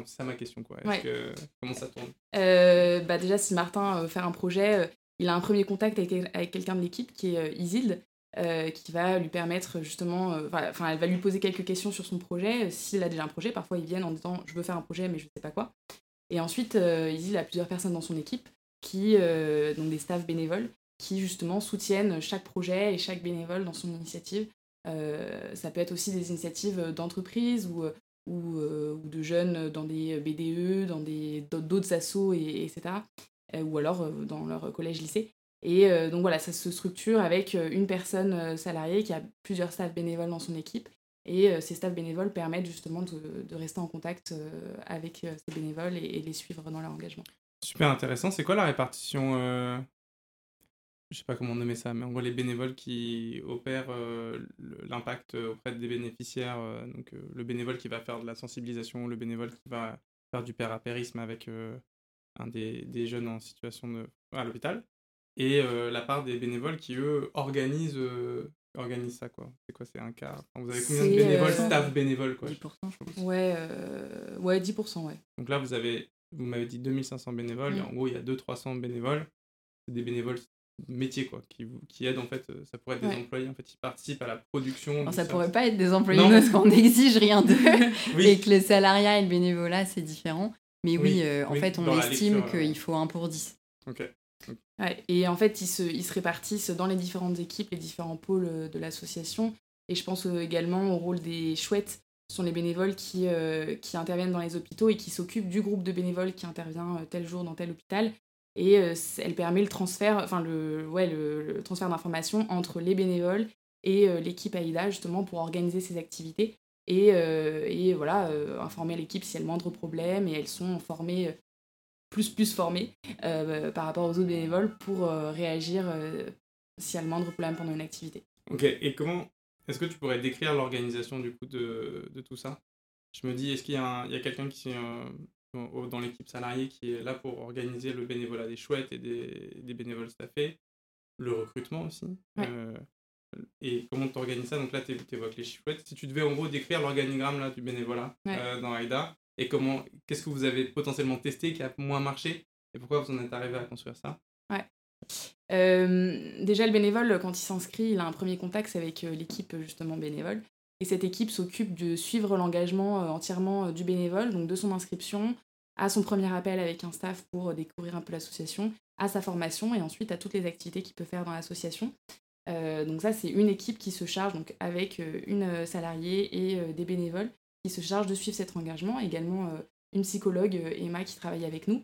C'est ça ma question, quoi. Que, comment ça tourne? Euh, bah Déjà, si Martin veut faire un projet, euh, il a un premier contact avec, avec quelqu'un de l'équipe qui est Isilde, qui va lui permettre justement, enfin, elle va lui poser quelques questions sur son projet. S'il a déjà un projet, parfois ils viennent en disant je veux faire un projet, mais je sais pas quoi. Et ensuite, Isilde a plusieurs personnes dans son équipe qui, euh, donc des staffs bénévoles, qui justement soutiennent chaque projet et chaque bénévole dans son initiative. Euh, ça peut être aussi des initiatives d'entreprise ou, ou, euh, de jeunes dans des BDE, dans d'autres assos, et, etc. ou alors dans leur collège-lycée. Et donc voilà, ça se structure avec une personne salariée qui a plusieurs staffs bénévoles dans son équipe. Et ces staffs bénévoles permettent justement de, rester en contact avec ces bénévoles et, les suivre dans leur engagement. Super intéressant. C'est quoi la répartition euh... Je sais pas comment nommer ça, mais en gros, les bénévoles qui opèrent euh, l'impact auprès des bénéficiaires. Euh, donc, euh, le bénévole qui va faire de la sensibilisation, le bénévole qui va faire du père-apérisme avec un des, des, jeunes en situation de... à l'hôpital. Et la part des bénévoles qui, eux, organisent organise ça quoi C'est quoi C'est un cas Vous avez combien de bénévoles, staff bénévoles quoi 10% je pense. Ouais, ouais 10% ouais. Donc là vous avez vous m'avez dit 2500 bénévoles, et mm. en gros, il y a 200-300 bénévoles. C'est des bénévoles métiers, quoi, qui, qui aident, en fait, euh, ça pourrait être des employés, en fait, ils participent à la production. Non, ça pourrait pas être des employés parce qu'on n'exige rien d'eux, et que le salariat et le bénévolat, c'est différent. Mais oui, euh, en fait, on estime qu'il faut 1 pour 10. Ok. Et en fait, ils se, répartissent dans les différentes équipes, les différents pôles euh, de l'association. Et je pense également au rôle des chouettes ce sont les bénévoles qui, euh, qui interviennent dans les hôpitaux et qui s'occupent du groupe de bénévoles qui intervient euh, tel jour dans tel hôpital. Et euh, elle permet le transfert, enfin le, ouais, le, transfert d'informations entre les bénévoles et l'équipe AIDA justement pour organiser ces activités et, et voilà, informer l'équipe s'il y a le moindre problème et elles sont formées, plus plus formées par rapport aux autres bénévoles pour réagir s'il y a le moindre problème pendant une activité. Ok, et comment est-ce que tu pourrais décrire l'organisation du coup de, de, tout ça? Je me dis, est-ce qu'il y a, a quelqu'un qui euh, dans l'équipe salariée qui est là pour organiser le bénévolat des chouettes et des, des bénévoles staffés, le recrutement aussi euh, Et comment tu organises ça? Donc là, tu évoques les chouettes. Si tu devais en gros décrire l'organigramme là, du bénévolat euh, dans AIDA, et comment, qu'est-ce que vous avez potentiellement testé qui a moins marché et pourquoi vous en êtes arrivé à construire ça? Ouais. Euh, déjà, le bénévole, quand il s'inscrit, il a un premier contact avec euh, l'équipe justement bénévole. Et cette équipe s'occupe de suivre l'engagement euh, entièrement du bénévole, donc de son inscription à son premier appel avec un staff pour découvrir un peu l'association, à sa formation et ensuite à toutes les activités qu'il peut faire dans l'association. donc ça, c'est une équipe qui se charge, donc avec une salariée et des bénévoles, qui se charge de suivre cet engagement. Également une psychologue, Emma, qui travaille avec nous,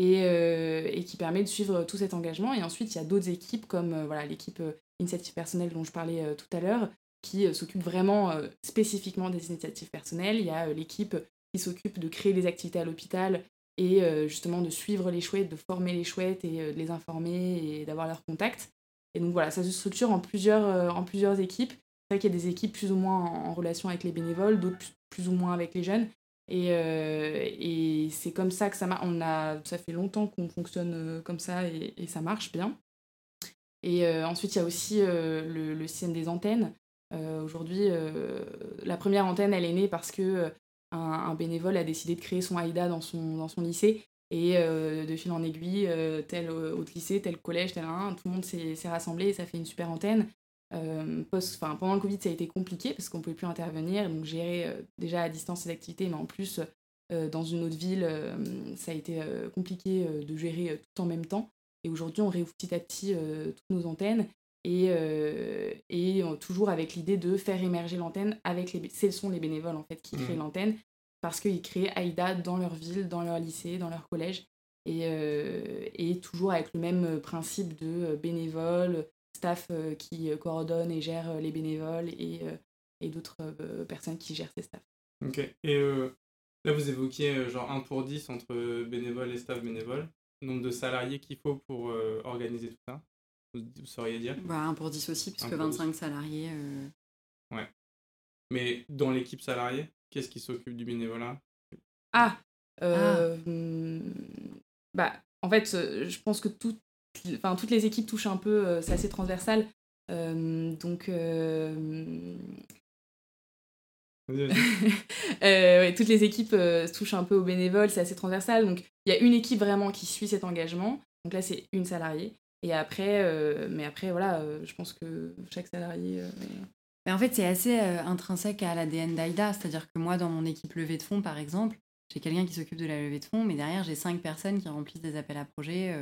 euh, et, qui permet de suivre tout cet engagement. Et ensuite, il y a d'autres équipes comme euh, voilà l'équipe euh, initiative personnelle dont je parlais tout à l'heure, qui s'occupe vraiment spécifiquement des initiatives personnelles. Il y a l'équipe qui s'occupe de créer des activités à l'hôpital et justement de suivre les chouettes, de former les chouettes et de les informer et d'avoir leur contact. Et donc voilà, ça se structure en plusieurs, en plusieurs équipes C'est vrai qu'il y a des équipes plus ou moins en, relation avec les bénévoles, d'autres plus, ou moins avec les jeunes. Et, et c'est comme ça que ça marche. A, ça fait longtemps qu'on fonctionne comme ça et, ça marche bien. Et ensuite, il y a aussi le, système des antennes. Aujourd'hui, la première antenne, elle est née parce que un, bénévole a décidé de créer son AIDA dans son, lycée. Et euh, de fil en aiguille, euh, tel autre lycée, tel collège, tel un, tout le monde s'est rassemblé et ça fait une super antenne. Euh, post, pendant le Covid, ça a été compliqué parce qu'on ne pouvait plus intervenir, donc gérer déjà à distance ces activités, mais en plus, dans une autre ville, ça a été compliqué de gérer tout en même temps. Et aujourd'hui, on réouvre petit à petit toutes nos antennes et, et toujours avec l'idée de faire émerger l'antenne avec les ce sont les bénévoles en fait qui créent mmh. l'antenne parce qu'ils créent AIDA dans leur ville, dans leur lycée, dans leur collège et, et toujours avec le même principe de bénévoles, staff qui coordonne et gère les bénévoles et, et d'autres personnes qui gèrent ces staffs. Ok, et là vous évoquiez genre 1 pour 10 entre bénévoles et staff bénévoles, nombre de salariés qu'il faut pour organiser tout ça vous sauriez dire? Bah, 1 pour 10 aussi, puisque 25 salariés. Euh. Ouais. Mais dans l'équipe salariée, qu'est-ce qui s'occupe du bénévolat? Ah, euh, ah, Bah, en fait, euh, je pense que tout, enfin, toutes les équipes touchent un peu, c'est assez transversal. donc. ouais, toutes les équipes touchent un peu aux bénévoles, c'est assez transversal. Donc, il y a une équipe vraiment qui suit cet engagement. Donc là, c'est une salariée. Et après, euh, mais après, voilà, euh, je pense que chaque salarié. Euh, mais en fait, c'est assez intrinsèque à l'ADN d'AIDA. C'est-à-dire que moi, dans mon équipe levée de fonds, par exemple, j'ai quelqu'un qui s'occupe de la levée de fonds, mais derrière, j'ai cinq personnes qui remplissent des appels à projets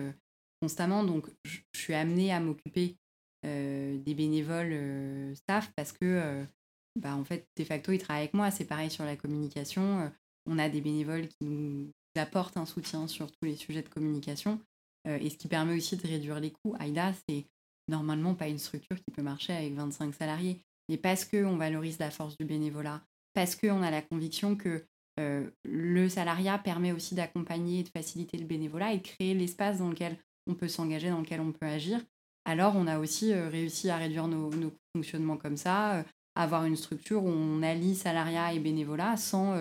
constamment. Donc, je suis amenée à m'occuper des bénévoles staff parce que, bah, en fait, de facto, ils travaillent avec moi. C'est pareil sur la communication. on a des bénévoles qui nous apportent un soutien sur tous les sujets de communication. Euh, et ce qui permet aussi de réduire les coûts. AIDA, c'est normalement pas une structure qui peut marcher avec 25 salariés. Mais parce qu'on valorise la force du bénévolat, parce qu'on a la conviction que euh, le salariat permet aussi d'accompagner et de faciliter le bénévolat et de créer l'espace dans lequel on peut s'engager, dans lequel on peut agir. Alors, on a aussi euh, réussi à réduire nos, fonctionnements comme ça, avoir une structure où on allie salariat et bénévolat sans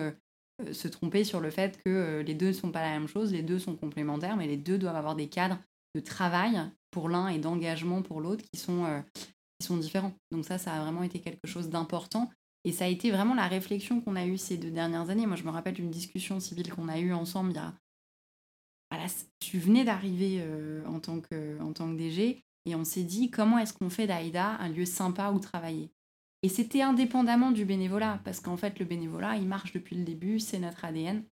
euh, se tromper sur le fait que euh, les deux ne sont pas la même chose, les deux sont complémentaires, mais les deux doivent avoir des cadres de travail pour l'un et d'engagement pour l'autre qui sont, euh, qui sont différents. Donc ça, ça a vraiment été quelque chose d'important. Et ça a été vraiment la réflexion qu'on a eue ces deux dernières années. Moi, je me rappelle d'une discussion civile qu'on a eue ensemble il y a... Voilà, tu venais d'arriver en, tant que, en tant que DG et on s'est dit comment est-ce qu'on fait d'Aïda un lieu sympa où travailler? Et c'était indépendamment du bénévolat, parce qu'en fait, le bénévolat, il marche depuis le début, c'est notre ADN.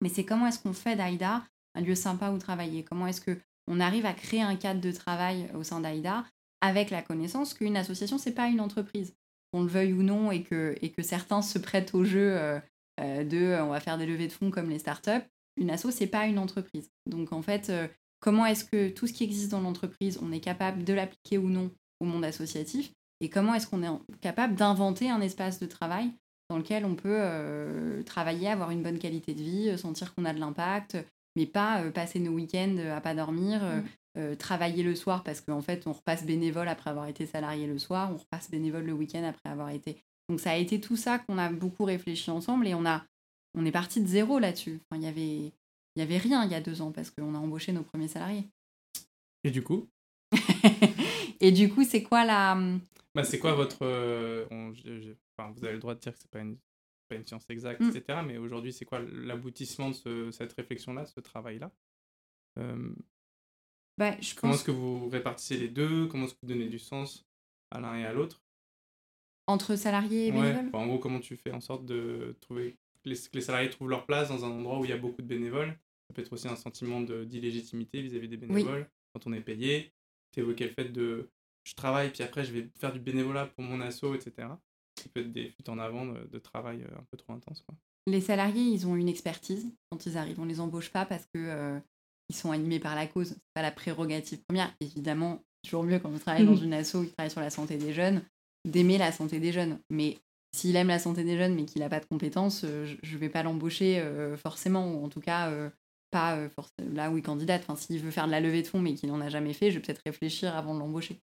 Mais c'est comment est-ce qu'on fait d'AIDA un lieu sympa où travailler? Comment est-ce qu'on arrive à créer un cadre de travail au sein d'AIDA avec la connaissance qu'une association, c'est pas une entreprise, qu'on le veuille ou non, et que, que certains se prêtent au jeu euh, euh, de euh, on va faire des levées de fonds comme les startups. Une asso, c'est pas une entreprise. Donc en fait, comment est-ce que tout ce qui existe dans l'entreprise, on est capable de l'appliquer ou non au monde associatif? Et comment est-ce qu'on est capable d'inventer un espace de travail dans lequel on peut euh, travailler, avoir une bonne qualité de vie, euh, sentir qu'on a de l'impact, mais pas euh, passer nos week-ends à pas dormir, mmh. travailler le soir parce qu'en fait on repasse bénévole après avoir été salarié le soir, on repasse bénévole le week-end après avoir été. Donc ça a été tout ça qu'on a beaucoup réfléchi ensemble et on a on est parti de zéro là-dessus. Enfin, il y avait il y avait rien il y a deux ans parce qu'on a embauché nos premiers salariés. Et du coup? Et du coup, c'est quoi la bah, c'est quoi votre. Euh, enfin, vous avez le droit de dire que c'est pas une, pas une science exacte, mmh. etc. Mais aujourd'hui, c'est quoi l'aboutissement de cette réflexion-là, ce travail-là? Bah, je Comment est-ce que vous répartissez les deux? Comment est-ce que vous donnez du sens à l'un et à l'autre? Entre salariés et bénévoles? En gros, comment tu fais en sorte de trouver que les, que les, salariés trouvent leur place dans un endroit où il y a beaucoup de bénévoles Ça peut être aussi un sentiment d'illégitimité vis-à-vis des bénévoles quand on est payé. Tu évoquais le fait de je travaille, puis après je vais faire du bénévolat pour mon asso, etc. Ça peut être des fuites en avant de, travail euh, un peu trop intense. Quoi. Les salariés, ils ont une expertise quand ils arrivent. On les embauche pas parce que euh, ils sont animés par la cause. C'est pas la prérogative première. Évidemment, toujours mieux quand on travaille dans une asso qui travaille sur la santé des jeunes, d'aimer la santé des jeunes. Mais s'il aime la santé des jeunes mais qu'il n'a pas de compétences, euh, je ne vais pas l'embaucher forcément, ou en tout cas pas forcément là où il candidate. Enfin, s'il veut faire de la levée de fonds mais qu'il n'en a jamais fait, je vais peut-être réfléchir avant de l'embaucher.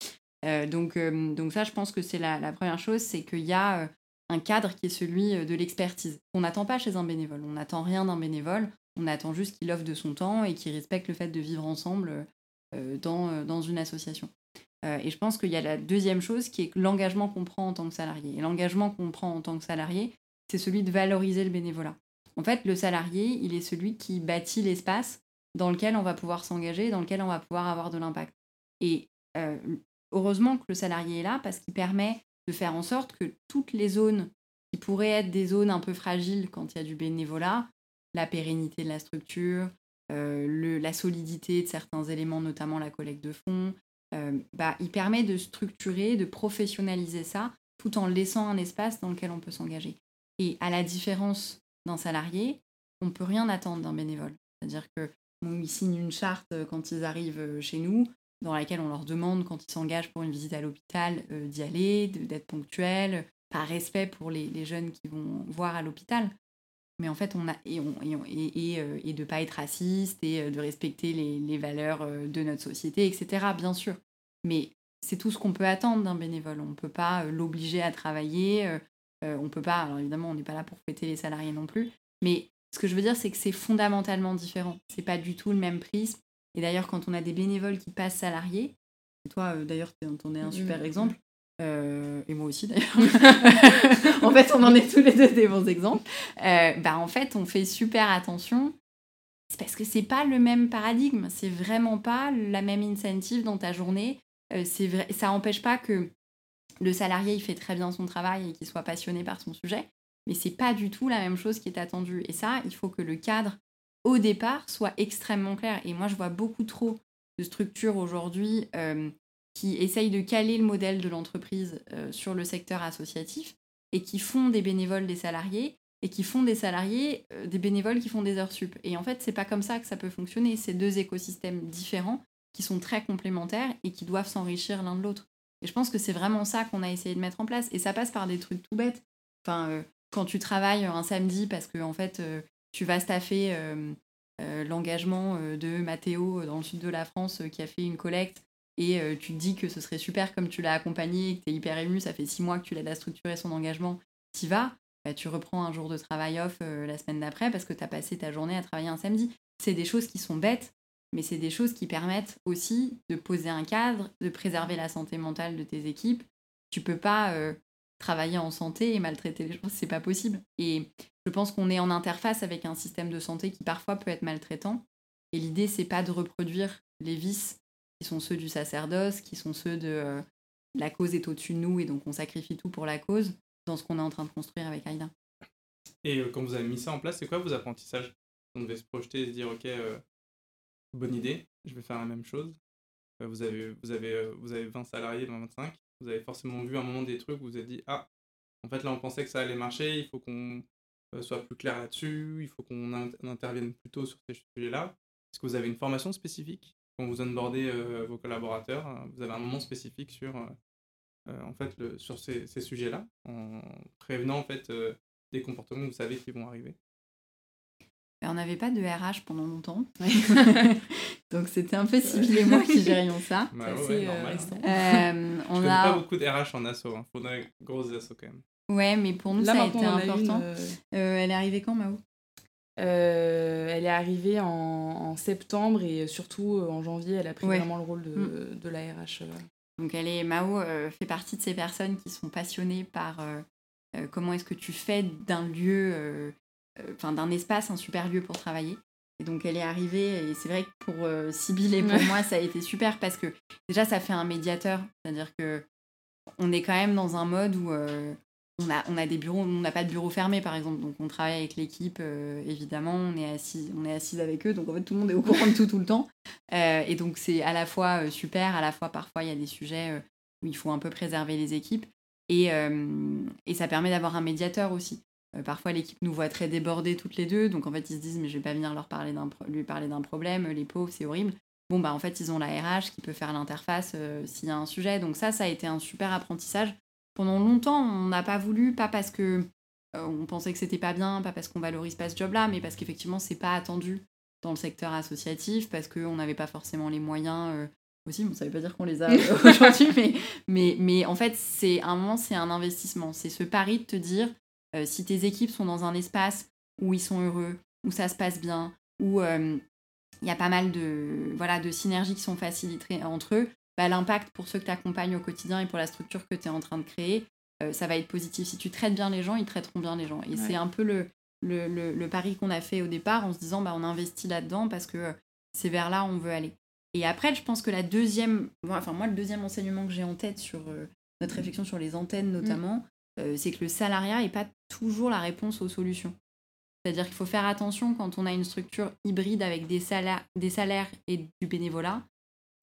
donc, donc ça, je pense que c'est la, la, première chose, c'est qu'il y a un cadre qui est celui de l'expertise. On n'attend pas chez un bénévole, on n'attend rien d'un bénévole, on attend juste qu'il offre de son temps et qu'il respecte le fait de vivre ensemble dans, dans une association. Et je pense qu'il y a la deuxième chose qui est l'engagement qu'on prend en tant que salarié. Et l'engagement qu'on prend en tant que salarié, c'est celui de valoriser le bénévolat. En fait, le salarié, il est celui qui bâtit l'espace dans lequel on va pouvoir s'engager, dans lequel on va pouvoir avoir de l'impact. Et euh, heureusement que le salarié est là parce qu'il permet de faire en sorte que toutes les zones qui pourraient être des zones un peu fragiles quand il y a du bénévolat, la pérennité de la structure, euh, la solidité de certains éléments, notamment la collecte de fonds, euh, bah, il permet de structurer, de professionnaliser ça, tout en laissant un espace dans lequel on peut s'engager. Et à la différence d'un salarié, on ne peut rien attendre d'un bénévole. C'est-à-dire que ils signent une charte euh, quand ils arrivent euh, chez nous, dans laquelle on leur demande, quand ils s'engagent pour une visite à l'hôpital, euh, d'y aller, d'être ponctuel, par respect pour les, jeunes qui vont voir à l'hôpital. Mais en fait, on a et, on, et, et, de pas être raciste et de respecter les, les, valeurs de notre société, etc. Bien sûr. Mais c'est tout ce qu'on peut attendre d'un bénévole. On ne peut pas l'obliger à travailler. Euh, on peut pas, alors évidemment, on n'est pas là pour fêter les salariés non plus, mais ce que je veux dire, c'est que c'est fondamentalement différent. C'est pas du tout le même prisme. Et d'ailleurs, quand on a des bénévoles qui passent salariés, et toi, euh, d'ailleurs, tu es un super mmh. exemple, euh, et moi aussi d'ailleurs. en fait, on en est tous les deux des bons exemples. bah, en fait, on fait super attention. C'est parce que c'est pas le même paradigme. C'est vraiment pas la même incentive dans ta journée. c'est vrai, ça n'empêche pas que le salarié, il fait très bien son travail et qu'il soit passionné par son sujet, mais c'est pas du tout la même chose qui est attendue. Et ça, il faut que le cadre, au départ, soit extrêmement clair. Et moi, je vois beaucoup trop de structures aujourd'hui euh, qui essayent de caler le modèle de l'entreprise euh, sur le secteur associatif et qui font des bénévoles des salariés et qui font des salariés euh, des bénévoles qui font des heures sup. Et en fait, c'est pas comme ça que ça peut fonctionner. C'est deux écosystèmes différents qui sont très complémentaires et qui doivent s'enrichir l'un de l'autre. Et je pense que c'est vraiment ça qu'on a essayé de mettre en place. Et ça passe par des trucs tout bêtes. Enfin, euh, quand tu travailles un samedi parce que en fait, tu vas staffer l'engagement de Mathéo dans le sud de la France qui a fait une collecte et tu te dis que ce serait super comme tu l'as accompagné, que tu es hyper ému, ça fait six mois que tu l'aides à structurer son engagement, tu vas, bah, tu reprends un jour de travail off la semaine d'après parce que tu as passé ta journée à travailler un samedi. C'est des choses qui sont bêtes, mais c'est des choses qui permettent aussi de poser un cadre, de préserver la santé mentale de tes équipes. Tu peux pas euh, travailler en santé et maltraiter les gens, c'est pas possible. Et je pense qu'on est en interface avec un système de santé qui parfois peut être maltraitant. Et l'idée, c'est pas de reproduire les vices qui sont ceux du sacerdoce, qui sont ceux de euh, la cause est au-dessus de nous et donc on sacrifie tout pour la cause, dans ce qu'on est en train de construire avec Aïda. Et euh, quand vous avez mis ça en place, c'est quoi vos apprentissages? On devait se projeter et se dire, ok, bonne idée, je vais faire la même chose. Euh, vous, avez, vous, avez, euh, vous avez 20 salariés, 25, vous avez forcément vu un moment des trucs où vous êtes dit, ah, en fait là on pensait que ça allait marcher, il faut qu'on euh, soit plus clair là-dessus, il faut qu'on intervienne plus tôt sur ces sujets-là. Est-ce que vous avez une formation spécifique? Quand vous onboardez vos collaborateurs hein, Vous avez un moment spécifique sur, en fait, le, sur ces, ces sujets-là, en prévenant en fait des comportements que vous savez qui vont arriver on n'avait pas de RH pendant longtemps. Donc c'était un peu Sybille et moi qui gérions ça. Bah ouais, euh, hein. euh, on a pas beaucoup de RH en asso. Hein. Faut des grosses asso quand même. Ouais, mais pour nous, ça a été important. Euh, elle est arrivée quand, Mao? Elle est arrivée en, septembre et surtout en janvier, elle a pris vraiment le rôle de, mm. de la RH. Donc elle est, Mao fait partie de ces personnes qui sont passionnées par comment est-ce que tu fais d'un lieu euh, enfin d'un espace un super lieu pour travailler. Et donc elle est arrivée et c'est vrai que pour euh, et pour moi ça a été super parce que déjà ça fait un médiateur, c'est-à-dire que on est quand même dans un mode où euh, on, a, on a des bureaux, on n'a pas de bureau fermé par exemple, donc on travaille avec l'équipe euh, évidemment, on est assis, on est assise avec eux, donc en fait tout le monde est au courant de tout tout le temps. et donc c'est à la fois super, à la fois parfois il y a des sujets où il faut un peu préserver les équipes et, et ça permet d'avoir un médiateur aussi. Euh, parfois, l'équipe nous voit très débordés toutes les deux, donc en fait, ils se disent mais je vais pas venir leur parler lui parler d'un problème, les pauvres, c'est horrible. Bon bah en fait, ils ont la RH qui peut faire l'interface euh, s'il y a un sujet. Donc ça, ça a été un super apprentissage. Pendant longtemps, on n'a pas voulu, pas parce que euh, on pensait que c'était pas bien, pas parce qu'on valorise pas ce job-là, mais parce qu'effectivement, c'est pas attendu dans le secteur associatif, parce qu'on n'avait pas forcément les moyens aussi, bon, ça veut pas dire qu'on les a aujourd'hui, mais, mais, mais en fait, c'est un moment, c'est un investissement. C'est ce pari de te dire, si tes équipes sont dans un espace où ils sont heureux, où ça se passe bien, où il y a pas mal de, voilà, de synergies qui sont facilitées entre eux, bah, l'impact pour ceux que tu accompagnes au quotidien et pour la structure que tu es en train de créer, euh, ça va être positif. Si tu traites bien les gens, ils traiteront bien les gens. Et c'est un peu le, le, le, pari qu'on a fait au départ en se disant bah, on investit là-dedans parce que euh, c'est vers là où on veut aller. Et après, je pense que la deuxième, enfin moi, le deuxième enseignement que j'ai en tête sur euh, notre réflexion sur les antennes notamment, c'est que le salariat n'est pas toujours la réponse aux solutions. C'est-à-dire qu'il faut faire attention quand on a une structure hybride avec des salaires, des salaires et du bénévolat,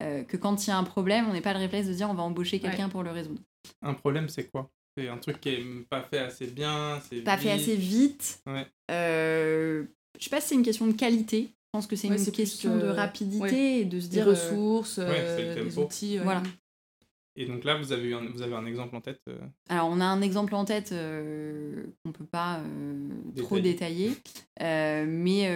que quand il y a un problème, on n'est pas le réflexe de dire on va embaucher quelqu'un pour le résoudre. Un problème, c'est quoi? C'est un truc qui est pas fait assez bien. C'est pas fait assez vite. Ouais. Euh, je sais pas si c'est une question de qualité. Je pense que c'est une question de rapidité et de se dire. Des ressources, euh, des outils. Voilà. Et donc là, vous avez, un, vous avez un exemple en tête euh? Alors, on a un exemple en tête qu'on ne peut pas trop détailler. mais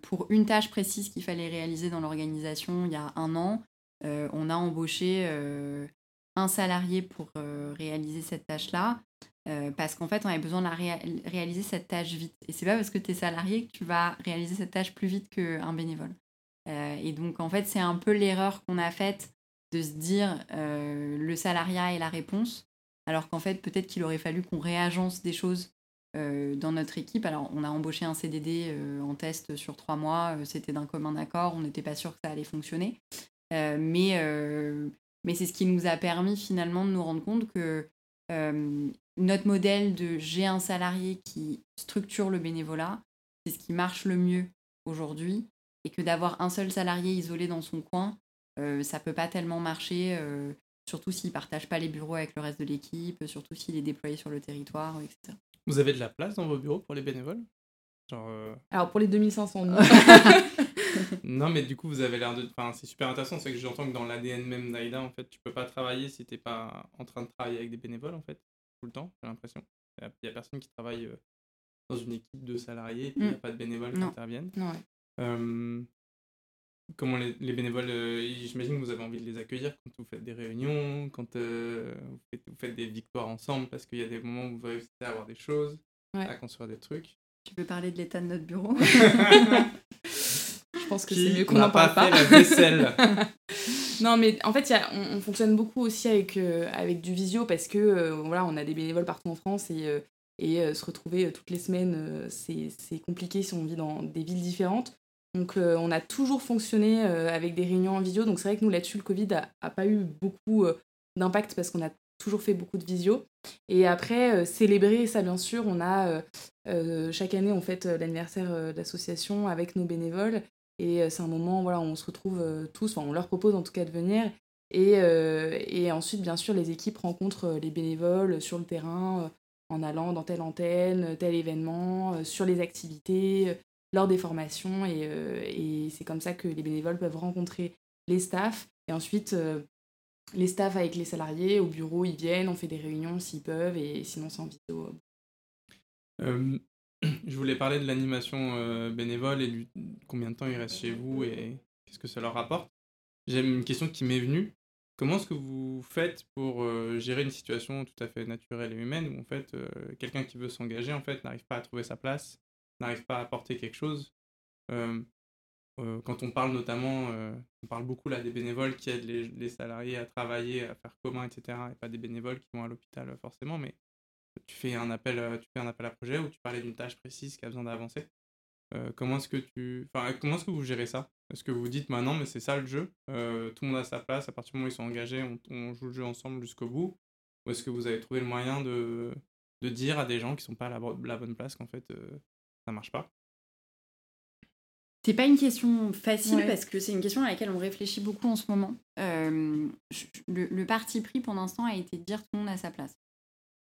pour une tâche précise qu'il fallait réaliser dans l'organisation il y a un an, on a embauché un salarié pour euh, réaliser cette tâche-là. Euh, parce qu'en fait, on avait besoin de la réaliser cette tâche vite. Et c'est pas parce que tu es salarié que tu vas réaliser cette tâche plus vite qu'un bénévole. Euh, et donc, en fait, c'est un peu l'erreur qu'on a faite de se dire le salariat est la réponse, alors qu'en fait, peut-être qu'il aurait fallu qu'on réagence des choses dans notre équipe. Alors, on a embauché un CDD en test sur trois mois, c'était d'un commun accord, on n'était pas sûr que ça allait fonctionner. Mais mais c'est ce qui nous a permis finalement de nous rendre compte que euh, notre modèle de j'ai un salarié qui structure le bénévolat, c'est ce qui marche le mieux aujourd'hui. Et que d'avoir un seul salarié isolé dans son coin, euh, ça peut pas tellement marcher, euh, surtout s'il partage pas les bureaux avec le reste de l'équipe, surtout s'il est déployé sur le territoire, etc. Vous avez de la place dans vos bureaux pour les bénévoles? Alors pour les 2500, non. non, mais du coup, vous avez l'air de. Enfin, c'est super intéressant. C'est que j'entends que dans l'ADN même d'Aïda, en fait, tu peux pas travailler si t'es pas en train de travailler avec des bénévoles, en fait, tout le temps, j'ai l'impression. Il y a personne qui travaille euh, dans une équipe de salariés, il n'y a mm. pas de bénévoles qui interviennent. Non, comment les, les bénévoles, euh, j'imagine que vous avez envie de les accueillir quand vous faites des réunions, quand euh, vous, faites, vous, faites, des victoires ensemble, parce qu'il y a des moments où vous réussissez à avoir des choses, à construire des trucs. Tu peux parler de l'état de notre bureau? pense que c'est mieux qu'on n'en parle pas. la vaisselle. non, mais en fait, y a, on, fonctionne beaucoup aussi avec, euh, avec du visio parce que euh, voilà, on a des bénévoles partout en France et, euh, et se retrouver toutes les semaines, c'est compliqué si on vit dans des villes différentes. Donc, on a toujours fonctionné avec des réunions en visio. Donc, c'est vrai que nous, là-dessus, le Covid a, pas eu beaucoup d'impact parce qu'on a toujours fait beaucoup de visio. Et après, célébrer ça, bien sûr, on a chaque année, on fête l'anniversaire de l'association avec nos bénévoles. Et euh, c'est un moment voilà, où on se retrouve euh, tous, enfin on leur propose en tout cas de venir. Et, euh, et ensuite, bien sûr, les équipes rencontrent les bénévoles sur le terrain en allant dans telle antenne, tel événement, sur les activités, lors des formations. Et, et c'est comme ça que les bénévoles peuvent rencontrer les staffs. Et ensuite, les staffs avec les salariés au bureau, ils viennent, on fait des réunions s'ils peuvent, et sinon c'est en vidéo. Je voulais parler de l'animation euh, bénévole et du combien de temps ils restent chez vous et qu'est-ce que ça leur apporte. J'ai une question qui m'est venue. Comment est-ce que vous faites pour euh, gérer une situation tout à fait naturelle et humaine où en fait euh, quelqu'un qui veut s'engager en fait n'arrive pas à trouver sa place, n'arrive pas à apporter quelque chose quand on parle notamment, on parle beaucoup là des bénévoles qui aident les, les, salariés à travailler, à faire commun, etc. Et pas des bénévoles qui vont à l'hôpital forcément, mais tu fais un appel, euh, tu fais un appel à projet ou tu parlais d'une tâche précise qui a besoin d'avancer. Euh, comment est-ce que tu, enfin, comment est-ce que vous gérez ça? Est-ce que vous dites maintenant, mais c'est ça le jeu, euh, tout le monde a sa place, à partir du moment où ils sont engagés, on, joue le jeu ensemble jusqu'au bout Ou est-ce que vous avez trouvé le moyen de, de dire à des gens qui sont pas à la, bonne place qu'en fait ça marche pas? C'est pas une question facile parce que c'est une question à laquelle on réfléchit beaucoup en ce moment. le, le, parti pris pour l'instant a été de dire tout le monde a sa place.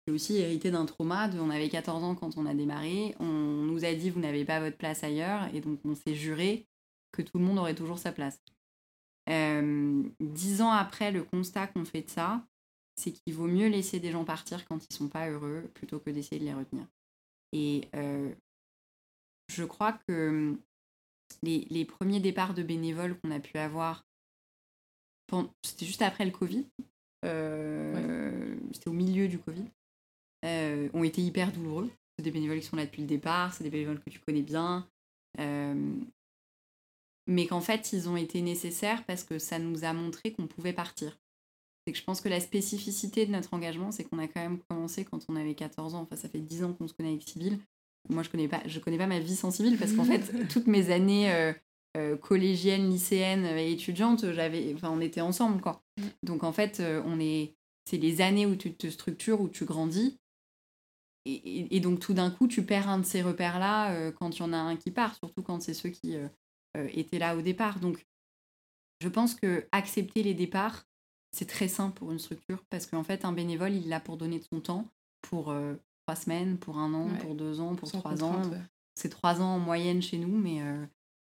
J'ai aussi hérité d'un trauma. De, on avait 14 ans quand on a démarré. On nous a dit vous n'avez pas votre place ailleurs. Et donc on s'est juré que tout le monde aurait toujours sa place. Euh, dix ans après, le constat qu'on fait de ça, c'est qu'il vaut mieux laisser des gens partir quand ils sont pas heureux plutôt que d'essayer de les retenir. Et euh, je crois que les, les, premiers départs de bénévoles qu'on a pu avoir c'était juste après le Covid. C'était au milieu du Covid. Ont été hyper douloureux. C'est des bénévoles qui sont là depuis le départ, c'est des bénévoles que tu connais bien. mais qu'en fait, ils ont été nécessaires parce que ça nous a montré qu'on pouvait partir. C'est que je pense que la spécificité de notre engagement, c'est qu'on a quand même commencé quand on avait 14 ans. Enfin, ça fait 10 ans qu'on se connaît avec Sybille. Moi, je connais pas, je connais pas ma vie sans Sybille parce qu'en fait, toutes mes années euh, euh, collégiennes, lycéennes et étudiantes, j'avais, enfin, on était ensemble, quoi. Mm. Donc, en fait, euh, on est, c'est les années où tu te structures, où tu grandis. Et, et, donc, tout d'un coup, tu perds un de ces repères-là quand il y en a un qui part, surtout quand c'est ceux qui étaient là au départ. Donc, je pense que accepter les départs, c'est très simple pour une structure parce qu'en fait, un bénévole, il est là pour donner de son temps pour euh, trois semaines, pour un an, pour deux ans, pour trois ans. C'est trois ans en moyenne chez nous, mais, euh,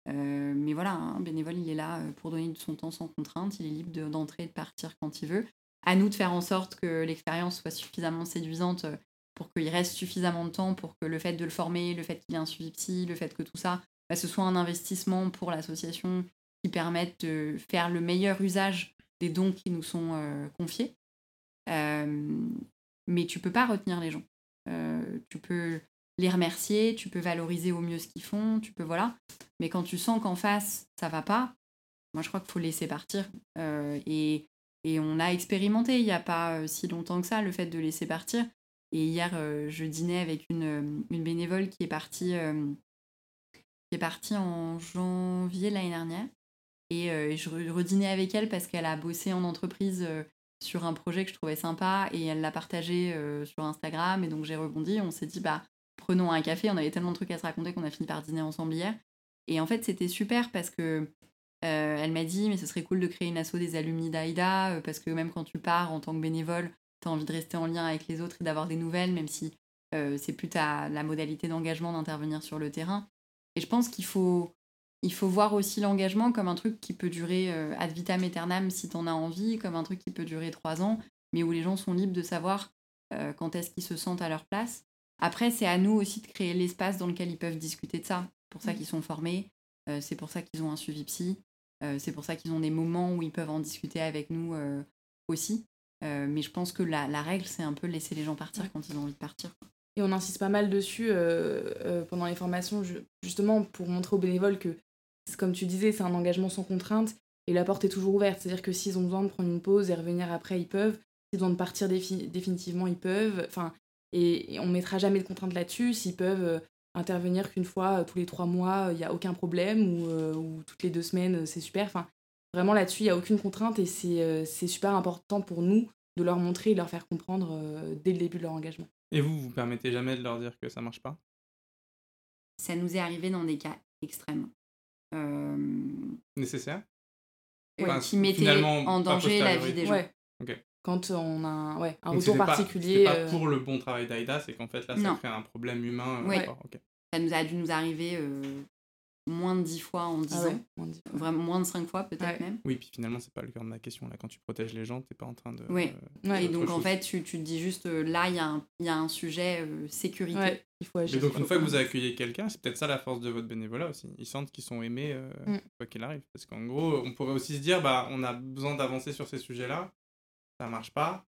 euh, mais voilà, un bénévole, il est là pour donner de son temps sans contrainte. Il est libre d'entrer et de partir quand il veut. À nous de faire en sorte que l'expérience soit suffisamment séduisante pour qu'il reste suffisamment de temps, pour que le fait de le former, le fait qu'il y ait un suivi psy, le fait que tout ça, bah, ce soit un investissement pour l'association qui permette de faire le meilleur usage des dons qui nous sont euh, confiés. Euh, mais tu peux pas retenir les gens. Euh, tu peux les remercier, tu peux valoriser au mieux ce qu'ils font, tu peux voilà. Mais quand tu sens qu'en face ça va pas, moi je crois qu'il faut laisser partir. et, et, on a expérimenté il n'y a pas si longtemps que ça le fait de laisser partir. Et hier je dînais avec une, une bénévole qui est partie qui est partie en janvier l'année dernière et euh, je redînais avec elle parce qu'elle a bossé en entreprise euh, sur un projet que je trouvais sympa et elle l'a partagé euh, sur Instagram. Et donc j'ai rebondi. On s'est dit, bah, prenons un café. On avait tellement de trucs à se raconter qu'on a fini par dîner ensemble hier. Et en fait, c'était super parce que elle m'a dit, mais ce serait cool de créer une asso des alumni d'Aïda parce que même quand tu pars en tant que bénévole, tu as envie de rester en lien avec les autres et d'avoir des nouvelles, même si c'est plus ta, la modalité d'engagement d'intervenir sur le terrain. Et je pense qu'il faut il faut voir aussi l'engagement comme un truc qui peut durer euh, ad vitam aeternam si tu en as envie, comme un truc qui peut durer trois ans, mais où les gens sont libres de savoir euh, quand est-ce qu'ils se sentent à leur place. Après, c'est à nous aussi de créer l'espace dans lequel ils peuvent discuter de ça. C'est pour ça mmh. qu'ils sont formés, euh, c'est pour ça qu'ils ont un suivi psy, c'est pour ça qu'ils ont des moments où ils peuvent en discuter avec nous aussi. Mais je pense que la, la règle, c'est un peu laisser les gens partir quand ils ont envie de partir. Et on insiste pas mal dessus pendant les formations, justement pour montrer aux bénévoles que comme tu disais, c'est un engagement sans contrainte et la porte est toujours ouverte. C'est-à-dire que s'ils ont besoin de prendre une pause et revenir après, ils peuvent. S'ils ont besoin de partir définitivement, ils peuvent. Enfin, et, on mettra jamais de contrainte là-dessus. S'ils peuvent euh, intervenir qu'une fois euh, tous les trois mois, il n'y a aucun problème, ou, euh, ou, toutes les deux semaines, c'est super. Enfin, vraiment là-dessus, il n'y a aucune contrainte et c'est super important pour nous de leur montrer et de leur faire comprendre dès le début de leur engagement. Et vous, vous permettez jamais de leur dire que ça marche pas? Ça nous est arrivé dans des cas extrêmes. Euh, Nécessaire? qui mettait en danger la vie des gens. Quand on a un, ouais, un retour particulier. Pas, pas pour le bon travail d'Aïda, c'est qu'en fait là, ça crée un problème humain. Euh, ça nous a dû nous arriver euh, moins de 10 fois en 10 ah ans. Moins de Vraiment moins de 5 fois peut-être même. Oui, puis finalement, c'est pas le cœur de ma question. Là, quand tu protèges les gens, t'es pas en train de. Oui. et donc en fait, tu, tu, te dis juste euh, là, il y, y, a un sujet euh, sécurité. Il faut agir. Et donc une fois que vous accueillez quelqu'un, c'est peut-être ça la force de votre bénévolat aussi. Ils sentent qu'ils sont aimés euh, mm. quoi qu'il arrive. Parce qu'en gros, on pourrait aussi se dire, bah, on a besoin d'avancer sur ces sujets-là. Ça marche pas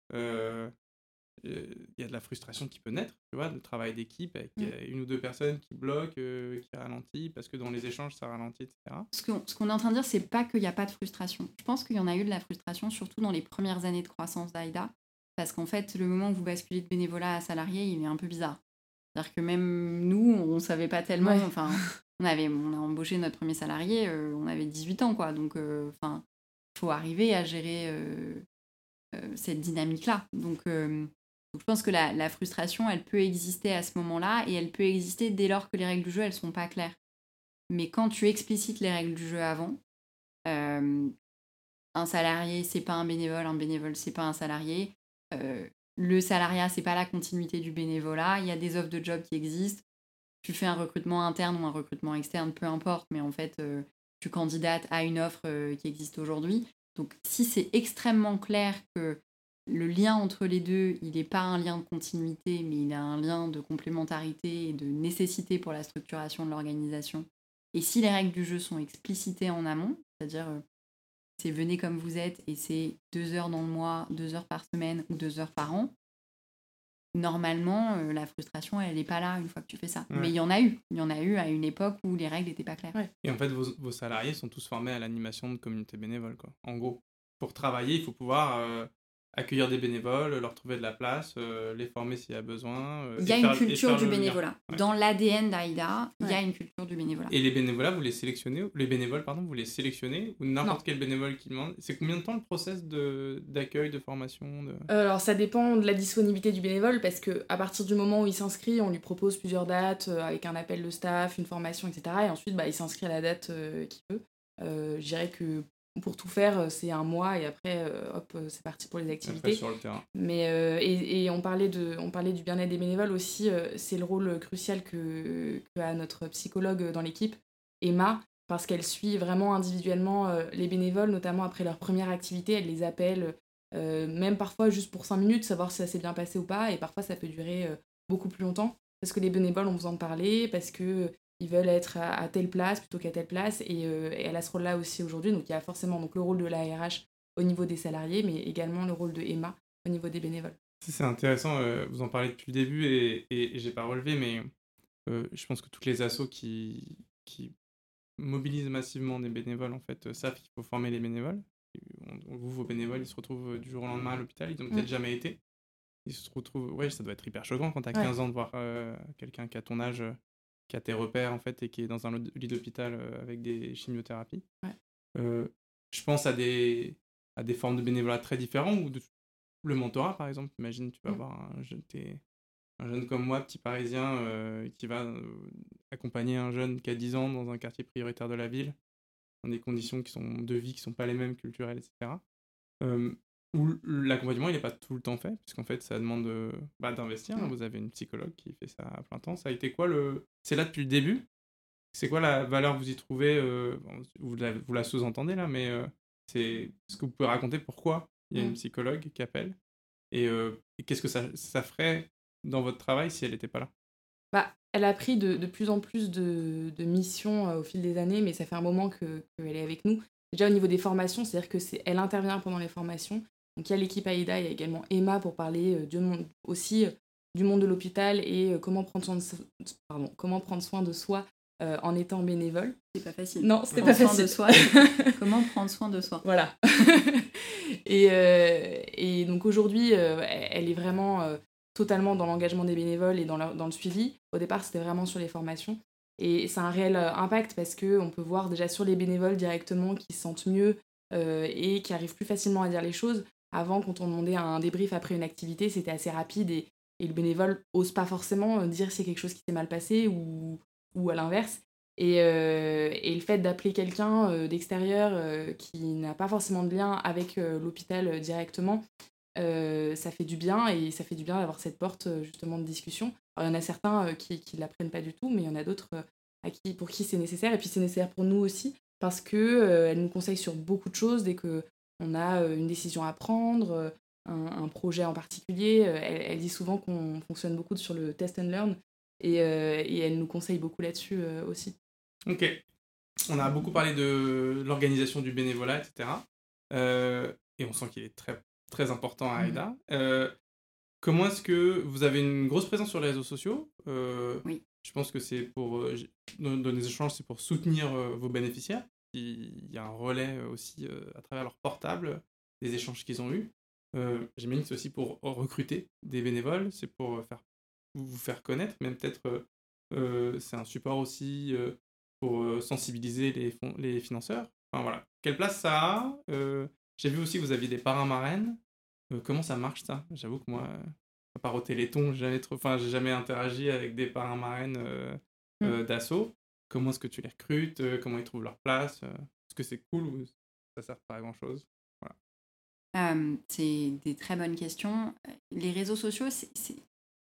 il y a de la frustration qui peut naître, tu vois, de travail d'équipe avec mm. une ou deux personnes qui bloquent, qui ralentissent, parce que dans les échanges, ça ralentit, etc. Ce qu'on est en train de dire, c'est pas qu'il n'y a pas de frustration. Je pense qu'il y en a eu de la frustration, surtout dans les premières années de croissance d'AIDA, parce qu'en fait, le moment où vous basculez de bénévolat à salarié, il est un peu bizarre. C'est-à-dire que même nous, on savait pas tellement, enfin, on, avait, on a embauché notre premier salarié, on avait 18 ans, quoi, donc, enfin, il faut arriver à gérer cette dynamique-là. Donc, je pense que la, frustration, elle peut exister à ce moment-là et elle peut exister dès lors que les règles du jeu, elles sont pas claires. Mais quand tu explicites les règles du jeu avant, euh, un salarié, c'est pas un bénévole, un bénévole, c'est pas un salarié. Euh, le salariat, c'est pas la continuité du bénévolat. Il y a des offres de job qui existent. Tu fais un recrutement interne ou un recrutement externe, peu importe, mais en fait, euh, tu candidates à une offre qui existe aujourd'hui. Donc, si c'est extrêmement clair que le lien entre les deux, il n'est pas un lien de continuité, mais il a un lien de complémentarité et de nécessité pour la structuration de l'organisation. Et si les règles du jeu sont explicitées en amont, c'est-à-dire euh, c'est venez comme vous êtes et c'est deux heures dans le mois, deux heures par semaine ou deux heures par an, normalement, euh, la frustration, elle n'est pas là une fois que tu fais ça. Mais il y en a eu. Il y en a eu à une époque où les règles n'étaient pas claires. Et en fait, vos, vos, salariés sont tous formés à l'animation de communauté bénévole, quoi. En gros, pour travailler, il faut pouvoir euh, accueillir des bénévoles, leur trouver de la place, euh, les former s'il y a besoin. Euh, il y a une culture du bénévolat. Dans l'ADN d'AIDA, il y a une culture du bénévolat. Et les bénévolats, vous les sélectionnez, les bénévoles, pardon, vous les sélectionnez ou n'importe quel bénévole qui demande. C'est combien de temps le process d'accueil, de, formation de... Euh, alors ça dépend de la disponibilité du bénévole parce que à partir du moment où il s'inscrit, on lui propose plusieurs dates avec un appel de staff, une formation, etc. Et ensuite, bah, il s'inscrit à la date qu'il veut. je dirais que pour tout faire, euh, c'est un mois et après, euh, hop, euh, c'est parti pour les activités. sur le terrain. Mais, et, et, on, parlait de, on parlait du bien-être des bénévoles aussi, c'est le rôle crucial que, que a notre psychologue dans l'équipe, Emma, parce qu'elle suit vraiment individuellement les bénévoles, notamment après leur première activité, elle les appelle, même parfois juste pour 5 minutes, savoir si ça s'est bien passé ou pas, et parfois ça peut durer beaucoup plus longtemps, parce que les bénévoles ont besoin de parler, parce que ils veulent être à, telle place plutôt qu'à telle place euh, et, elle a ce rôle-là aussi aujourd'hui. Donc il y a forcément donc, le rôle de l'ARH au niveau des salariés, mais également le rôle de Emma au niveau des bénévoles. C'est intéressant, euh, vous en parlez depuis le début et, et, j'ai pas relevé, mais euh, je pense que toutes les assos qui, qui mobilisent massivement des bénévoles en fait savent qu'il faut former les bénévoles. vous, vos bénévoles, ils se retrouvent du jour au lendemain à l'hôpital, ils n'ont peut-être mm. jamais été. Ils se retrouvent, ouais, ça doit être hyper choquant quand tu as 15 ans de voir quelqu'un qui a ton âge qui a tes repères en fait et qui est dans un lit d'hôpital euh, avec des chimiothérapies. Euh, je pense à des, à des formes de bénévolat très différentes ou de, le mentorat par exemple. Imagine, tu vas avoir un jeune, un jeune comme moi, petit parisien, euh, qui va accompagner un jeune qui a 10 ans dans un quartier prioritaire de la ville, dans des conditions qui sont de vie qui sont pas les mêmes culturelles, etc où l'accompagnement il n'est pas tout le temps fait, puisqu'en fait ça demande bah, d'investir. Vous avez une psychologue qui fait ça à plein temps. Ça a été quoi le. C'est là depuis le début? C'est quoi la valeur que vous y trouvez euh, vous, la, vous, la, sous-entendez là, mais euh, c'est ce que vous pouvez raconter pourquoi il y a une psychologue qui appelle et, euh, qu'est-ce que ça, ça, ferait dans votre travail si elle n'était pas là? Bah, Elle a pris de, de plus en plus de, de missions au fil des années, mais ça fait un moment qu'elle est avec nous. Déjà au niveau des formations, c'est-à-dire que c'est elle intervient pendant les formations, donc il y a l'équipe AIDA, il y a également Emma pour parler euh, du monde, aussi euh, du monde de l'hôpital et euh, comment prendre soin de, pardon, comment prendre soin de soi en étant bénévole. C'est pas facile. Non, c'était pas facile. De soi, comment prendre soin de soi. Voilà. et, et, donc aujourd'hui, elle est vraiment totalement dans l'engagement des bénévoles et dans, dans le suivi. Au départ, c'était vraiment sur les formations. Et c'est un réel impact parce qu'on peut voir déjà sur les bénévoles directement qui se sentent mieux et qui arrivent plus facilement à dire les choses. Avant, quand on demandait un débrief après une activité, c'était assez rapide et, le bénévole ose pas forcément euh, dire si quelque chose qui s'est mal passé ou, à l'inverse. Et, euh, et, le fait d'appeler quelqu'un euh, d'extérieur qui n'a pas forcément de lien avec l'hôpital directement, ça fait du bien et ça fait du bien d'avoir cette porte justement de discussion. Alors il y en a certains qui ne l'apprennent pas du tout, mais il y en a d'autres pour qui c'est nécessaire. Et puis c'est nécessaire pour nous aussi parce qu'elle elle nous conseille sur beaucoup de choses dès que on a euh, une décision à prendre, euh, un, projet en particulier. Euh, elle, dit souvent qu'on fonctionne beaucoup sur le test and learn et, elle nous conseille beaucoup là-dessus aussi. Ok. On a beaucoup parlé de l'organisation du bénévolat, etc. et on sent qu'il est très, très important à AIDA. Mmh. comment est-ce que vous avez une grosse présence sur les réseaux sociaux? Oui. Je pense que c'est pour. donner des échanges, c'est pour soutenir vos bénéficiaires il y a un relais euh, aussi euh, à travers leur portable des échanges qu'ils ont eus. Euh, J'imagine que c'est aussi pour recruter des bénévoles, c'est pour faire, vous faire connaître, même peut-être c'est un support aussi pour sensibiliser les, les financeurs. Enfin voilà, quelle place ça a J'ai vu aussi que vous aviez des parrains marraines. comment ça marche ça? J'avoue que moi, à part au Téléthon, j'ai jamais, trop... enfin, jamais interagi avec des parrains marraines mmh. d'assaut comment est-ce que tu les recrutes, euh, comment ils trouvent leur place, euh, est-ce que c'est cool ou ça sert pas à grand chose C'est des très bonnes questions. Les réseaux sociaux,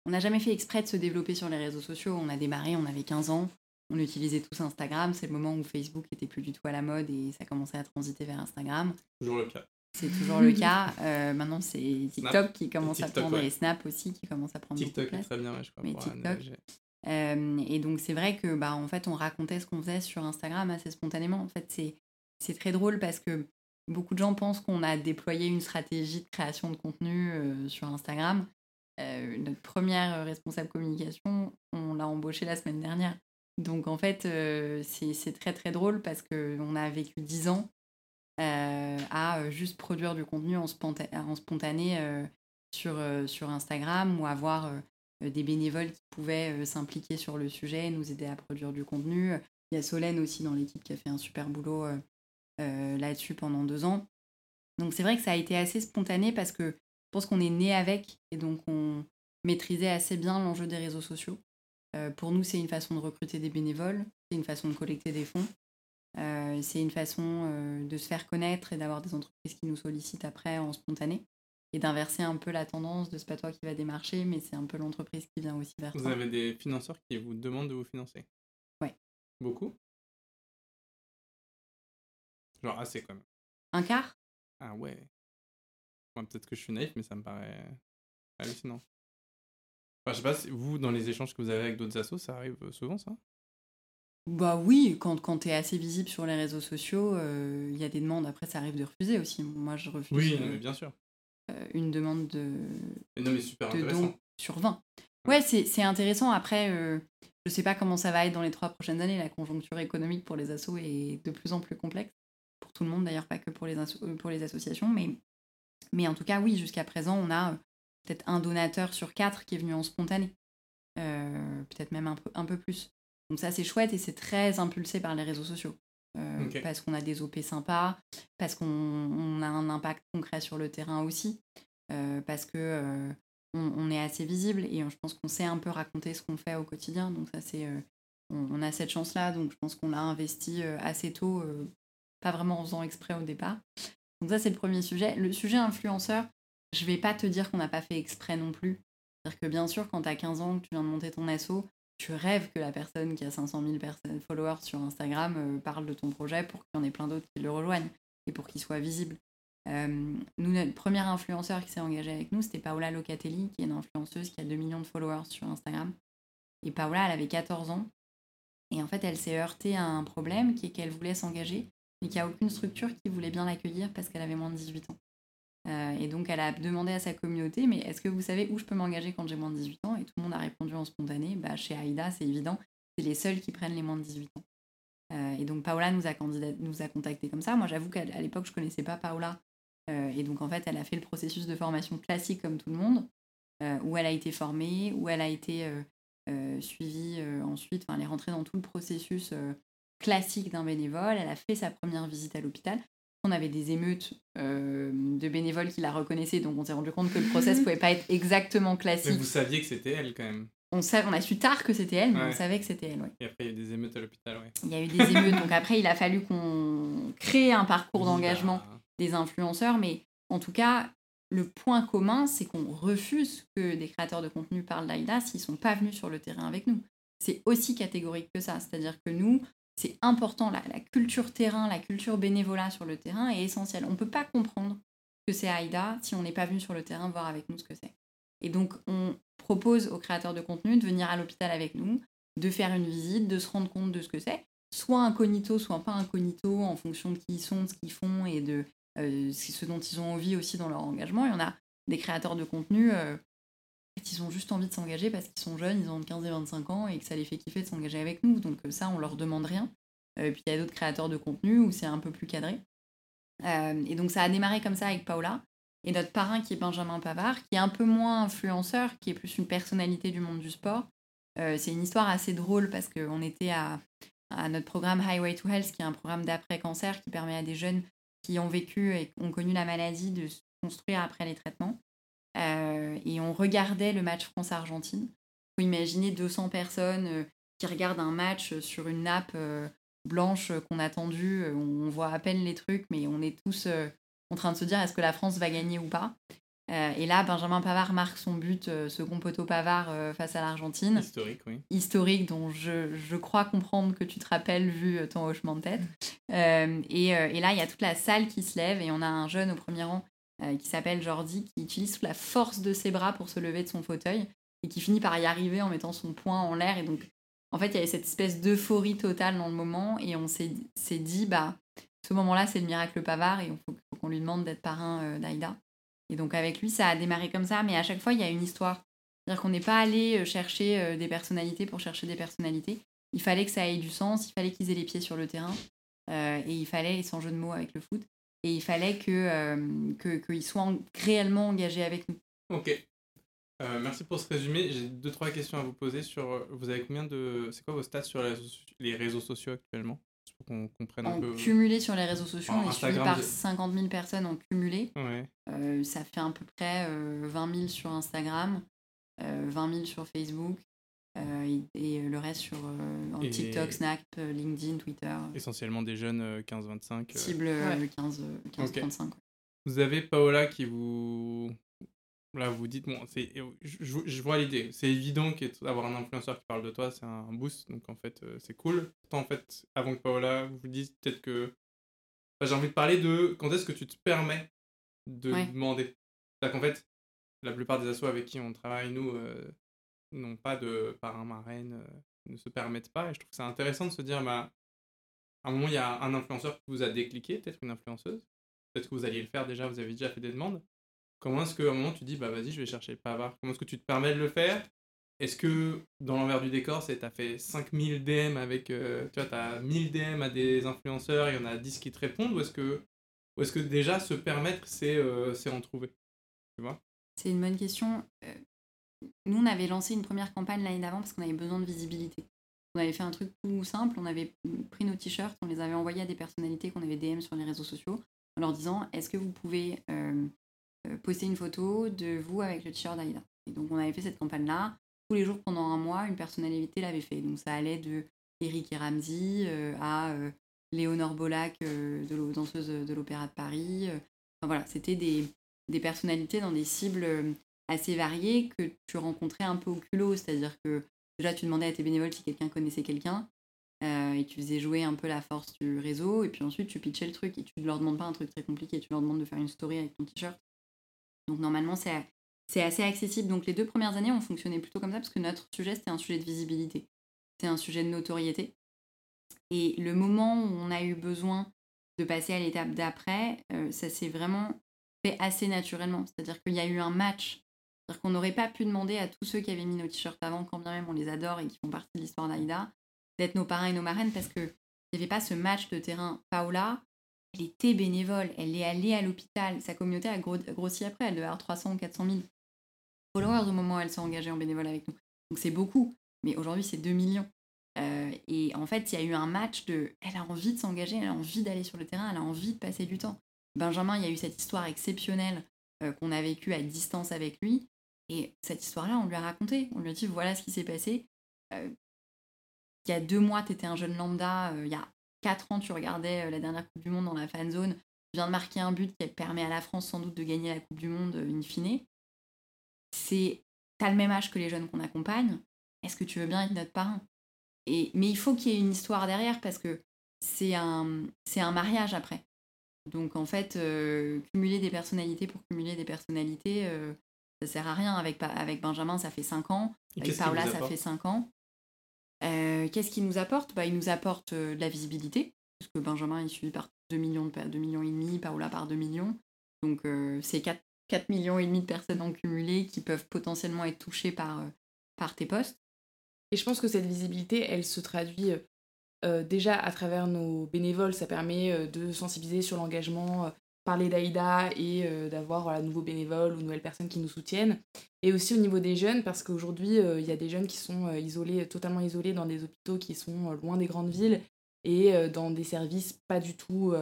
on n'a jamais fait exprès de se développer sur les réseaux sociaux. On a démarré, on avait 15 ans, on utilisait tous Instagram. C'est le moment où Facebook était plus du tout à la mode et ça commençait à transiter vers Instagram. Toujours le cas. C'est toujours le cas. Euh, maintenant, c'est TikTok qui commence à prendre et Snap aussi qui commence à prendre TikTok beaucoup de place. très bien, je crois. Mais TikTok, et donc c'est vrai que bah en fait on racontait ce qu'on faisait sur Instagram assez spontanément. En fait c'est c'est très drôle parce que beaucoup de gens pensent qu'on a déployé une stratégie de création de contenu sur Instagram. notre première responsable communication, on l'a embauchée la semaine dernière. Donc en fait, c'est très très drôle parce qu'on a vécu dix ans à juste produire du contenu en, en spontané sur, sur Instagram ou avoir des bénévoles qui pouvaient s'impliquer sur le sujet, nous aider à produire du contenu. Il y a Solène aussi dans l'équipe qui a fait un super boulot là-dessus pendant deux ans. Donc c'est vrai que ça a été assez spontané parce que je pense qu'on est né avec et donc on maîtrisait assez bien l'enjeu des réseaux sociaux. pour nous, c'est une façon de recruter des bénévoles, c'est une façon de collecter des fonds, c'est une façon de se faire connaître et d'avoir des entreprises qui nous sollicitent après en spontané et d'inverser un peu la tendance de c'est pas toi qui va démarcher, mais c'est un peu l'entreprise qui vient aussi vers Vous avez des financeurs qui vous demandent de vous financer? Ouais. Beaucoup? Genre assez quand même. Un quart? Ah ouais. Peut-être que je suis naïf, mais ça me paraît hallucinant. Enfin, je sais pas si vous, dans les échanges que vous avez avec d'autres assos, ça arrive souvent ça? Bah oui, quand, quand tu es assez visible sur les réseaux sociaux, euh, il y a des demandes. Après, ça arrive de refuser aussi. Moi, je refuse. Oui, euh, bien sûr. Euh, une demande de, non, mais super de don sur 20. Ouais, c'est intéressant. Après, euh, je sais pas comment ça va être dans les trois prochaines années. La conjoncture économique pour les assos est de plus en plus complexe. Pour tout le monde, d'ailleurs, pas que pour les, euh, pour les associations. Mais, mais en tout cas, oui, jusqu'à présent, on a peut-être un donateur sur quatre qui est venu en spontané. peut-être même un peu, un peu plus. Donc ça, c'est chouette et c'est très impulsé par les réseaux sociaux. Euh, parce qu'on a des OP sympas, parce qu'on a un impact concret sur le terrain aussi, euh, parce que euh, on, est assez visible et je pense qu'on sait un peu raconter ce qu'on fait au quotidien. Donc ça c'est, on, a cette chance-là, donc je pense qu'on l'a investi assez tôt, pas vraiment en faisant exprès au départ. Donc ça c'est le premier sujet. Le sujet influenceur, je vais pas te dire qu'on n'a pas fait exprès non plus. C'est-à-dire que bien sûr, quand tu as 15 ans, que tu viens de monter ton assaut, tu rêves que la personne qui a 500 000 personnes, followers sur Instagram euh, parle de ton projet pour qu'il y en ait plein d'autres qui le rejoignent et pour qu'il soit visible. Euh, nous, notre première influenceur qui s'est engagée avec nous, c'était Paola Locatelli, qui est une influenceuse qui a 2 millions de followers sur Instagram. Et Paola, elle avait 14 ans. Et en fait, elle s'est heurtée à un problème qui est qu'elle voulait s'engager, mais qu'il n'y a aucune structure qui voulait bien l'accueillir parce qu'elle avait moins de 18 ans. Euh, et donc, elle a demandé à sa communauté, mais est-ce que vous savez où je peux m'engager quand j'ai moins de 18 ans? Et tout le monde a répondu en spontané, bah, chez Aïda, c'est évident, c'est les seuls qui prennent les moins de 18 ans. Euh, et donc, Paola nous a, contactés comme ça. Moi, j'avoue qu'à l'époque, je connaissais pas Paola. Euh, et donc, en fait, elle a fait le processus de formation classique comme tout le monde, où elle a été formée, où elle a été suivie ensuite. Enfin, elle est rentrée dans tout le processus classique d'un bénévole. Elle a fait sa première visite à l'hôpital on avait des émeutes euh, de bénévoles qui la reconnaissaient, donc on s'est rendu compte que le process pouvait pas être exactement classique. Mais vous saviez que c'était elle quand même. On, on a su tard que c'était elle, mais on savait que c'était elle. Et après, il y a eu des émeutes à l'hôpital, ouais. Il y a eu des émeutes, donc après, il a fallu qu'on crée un parcours d'engagement bah. des influenceurs, mais en tout cas, le point commun, c'est qu'on refuse que des créateurs de contenu parlent d'Aïda s'ils sont pas venus sur le terrain avec nous. C'est aussi catégorique que ça, c'est-à-dire que nous, c'est important. La, la, culture terrain, la culture bénévolat sur le terrain est essentielle. On ne peut pas comprendre que c'est AIDA si on n'est pas venu sur le terrain voir avec nous ce que c'est. Et donc, on propose aux créateurs de contenu de venir à l'hôpital avec nous, de faire une visite, de se rendre compte de ce que c'est, soit incognito, soit pas incognito, en fonction de qui ils sont, de ce qu'ils font et de euh, ce dont ils ont envie aussi dans leur engagement. Il y en a des créateurs de contenu, euh, ils ont juste envie de s'engager parce qu'ils sont jeunes, ils ont 15 et 25 ans et que ça les fait kiffer de s'engager avec nous. Donc euh, ça, on leur demande rien. Euh, puis il y a d'autres créateurs de contenu où c'est un peu plus cadré. Euh, et donc ça a démarré comme ça avec Paola. Et notre parrain qui est Benjamin Pavard, qui est un peu moins influenceur, qui est plus une personnalité du monde du sport. c'est une histoire assez drôle parce qu'on était à, à, notre programme Highway to Health, qui est un programme d'après-cancer qui permet à des jeunes qui ont vécu et ont connu la maladie de se construire après les traitements. Euh, et on regardait le match France-Argentine. Il faut imaginer 200 personnes euh, qui regardent un match sur une nappe euh, blanche qu'on a tendue. On voit à peine les trucs, mais on est tous en train de se dire est-ce que la France va gagner ou pas? et là, Benjamin Pavard marque son but, second poteau Pavard face à l'Argentine. Historique, oui. Historique, dont je, je, crois comprendre que tu te rappelles vu ton hochement de tête. et, et, là, il y a toute la salle qui se lève et on a un jeune au premier rang euh, qui s'appelle Jordi, qui utilise toute la force de ses bras pour se lever de son fauteuil et qui finit par y arriver en mettant son poing en l'air. Et donc, en fait, il y avait cette espèce d'euphorie totale dans le moment et on s'est dit, bah, ce moment-là, c'est le miracle Pavard et il faut, qu'on lui demande d'être parrain d'Aïda. Et donc avec lui, ça a démarré comme ça, mais à chaque fois, il y a une histoire. C'est-à-dire qu'on n'est pas allé chercher des personnalités pour chercher des personnalités. Il fallait que ça ait du sens, il fallait qu'ils aient les pieds sur le terrain, et il fallait, sans jeu de mots avec le foot, et il fallait que qu'ils soient réellement engagés avec nous. Ok. Euh, merci pour ce résumé. J'ai deux, trois questions à vous poser sur. Euh, vous avez combien de. C'est quoi vos stats sur les réseaux, sociaux actuellement? Pour qu'on comprenne un peu. Cumulé sur les réseaux sociaux, on est suivi par 50 000 personnes en cumulé. Ouais. Euh, ça fait à peu près 20 000 sur Instagram, 20 000 sur Facebook. Et, le reste sur TikTok, Snap, LinkedIn, Twitter. Essentiellement des jeunes 15-25. Cible 15-35. Vous avez Paola qui vous Là, vous dites, bon, c'est, je, vois l'idée. C'est évident qu'avoir un influenceur qui parle de toi, c'est un boost. Donc, en fait, euh, c'est cool. Pourtant, en fait, avant que Paola vous dise, peut-être que. j'ai envie de parler de quand est-ce que tu te permets de demander. C'est-à-dire qu'en fait, la plupart des assos avec qui on travaille, nous, euh, n'ont pas de parrain marraine, euh, ne se permettent pas. Et je trouve que c'est intéressant de se dire, bah, à un moment, il y a un influenceur qui vous a décliqué, peut-être une influenceuse. Peut-être que vous alliez le faire déjà, vous avez déjà fait des demandes. Comment est-ce qu'à un moment tu dis, bah vas-y, je vais chercher le pavard Comment est-ce que tu te permets de le faire? Est-ce que dans l'envers du décor, c'est as fait 5000 DM avec. Euh, tu vois, t'as 1000 DM à des influenceurs, il y en a 10 qui te répondent Ou est-ce que, déjà se permettre, c'est euh, en trouver? C'est une bonne question. Nous, on avait lancé une première campagne l'année d'avant parce qu'on avait besoin de visibilité. On avait fait un truc tout simple, on avait pris nos t-shirts, on les avait envoyés à des personnalités qu'on avait DM sur les réseaux sociaux en leur disant est-ce que vous pouvez euh, poster une photo de vous avec le t-shirt d'Aïda? Et donc on avait fait cette campagne-là. Tous les jours pendant un mois, une personnalité l'avait fait. Donc ça allait de Eric et Ramsey euh, à euh, Léonore Bolac, de danseuse de l'Opéra de Paris. Enfin voilà, c'était des, des, personnalités dans des cibles assez variées que tu rencontrais un peu au culot. C'est-à-dire que déjà tu demandais à tes bénévoles si quelqu'un connaissait quelqu'un. et tu faisais jouer un peu la force du réseau, et puis ensuite tu pitchais le truc, et tu ne leur demandes pas un truc très compliqué, tu leur demandes de faire une story avec ton t-shirt, donc normalement, c'est assez accessible. Donc les deux premières années, on fonctionnait plutôt comme ça parce que notre sujet, c'était un sujet de visibilité. C'est un sujet de notoriété. Et le moment où on a eu besoin de passer à l'étape d'après, euh, ça s'est vraiment fait assez naturellement. C'est-à-dire qu'il y a eu un match. Qu'on n'aurait pas pu demander à tous ceux qui avaient mis nos t-shirts avant, quand bien même on les adore et qui font partie de l'histoire d'Aïda, d'être nos parrains et nos marraines parce qu'il n'y avait pas ce match de terrain. Paola, elle était bénévole, elle est allée à l'hôpital. Sa communauté a grossi après, elle devait avoir 300 ou 400 000 followers au moment où elle s'est engagée en bénévole avec nous. Donc c'est beaucoup, mais aujourd'hui c'est 2 millions. Euh, et en fait, il y a eu un match de. Elle a envie de s'engager, elle a envie d'aller sur le terrain, elle a envie de passer du temps. Benjamin, il y a eu cette histoire exceptionnelle euh, qu'on a vécue à distance avec lui. Et cette histoire-là, on lui a raconté. On lui a dit voilà ce qui s'est passé. Euh, il y a deux mois, tu étais un jeune lambda. il y a 4 ans, tu regardais euh, la dernière Coupe du Monde dans la fan zone, tu viens de marquer un but qui permet à la France sans doute de gagner la Coupe du Monde euh, in fine. C'est, t'as le même âge que les jeunes qu'on accompagne, est-ce que tu veux bien être notre parrain? Et, Mais il faut qu'il y ait une histoire derrière parce que c'est un, un mariage après. Donc en fait, euh, cumuler des personnalités pour cumuler des personnalités, ça sert à rien. Avec, avec Benjamin, ça fait 5 ans. Avec Paola, ça fait 5 ans. Euh, qu'est-ce qu'il nous apporte? Bah, Il nous apporte euh, de la visibilité, puisque Benjamin est suivi par 2 millions, de, 2 millions et demi, Paola par 2 millions. Donc euh, c'est 4, 4 millions et demi de personnes en cumulé qui peuvent potentiellement être touchées par, par tes postes. Et je pense que cette visibilité, elle se traduit déjà à travers nos bénévoles. Ça permet de sensibiliser sur l'engagement parler d'Aïda et euh, d'avoir voilà, nouveaux bénévoles ou nouvelles personnes qui nous soutiennent. Et aussi au niveau des jeunes, parce qu'aujourd'hui, euh, il y a des jeunes qui sont euh, isolés, totalement isolés dans des hôpitaux qui sont loin des grandes villes et dans des services pas du tout,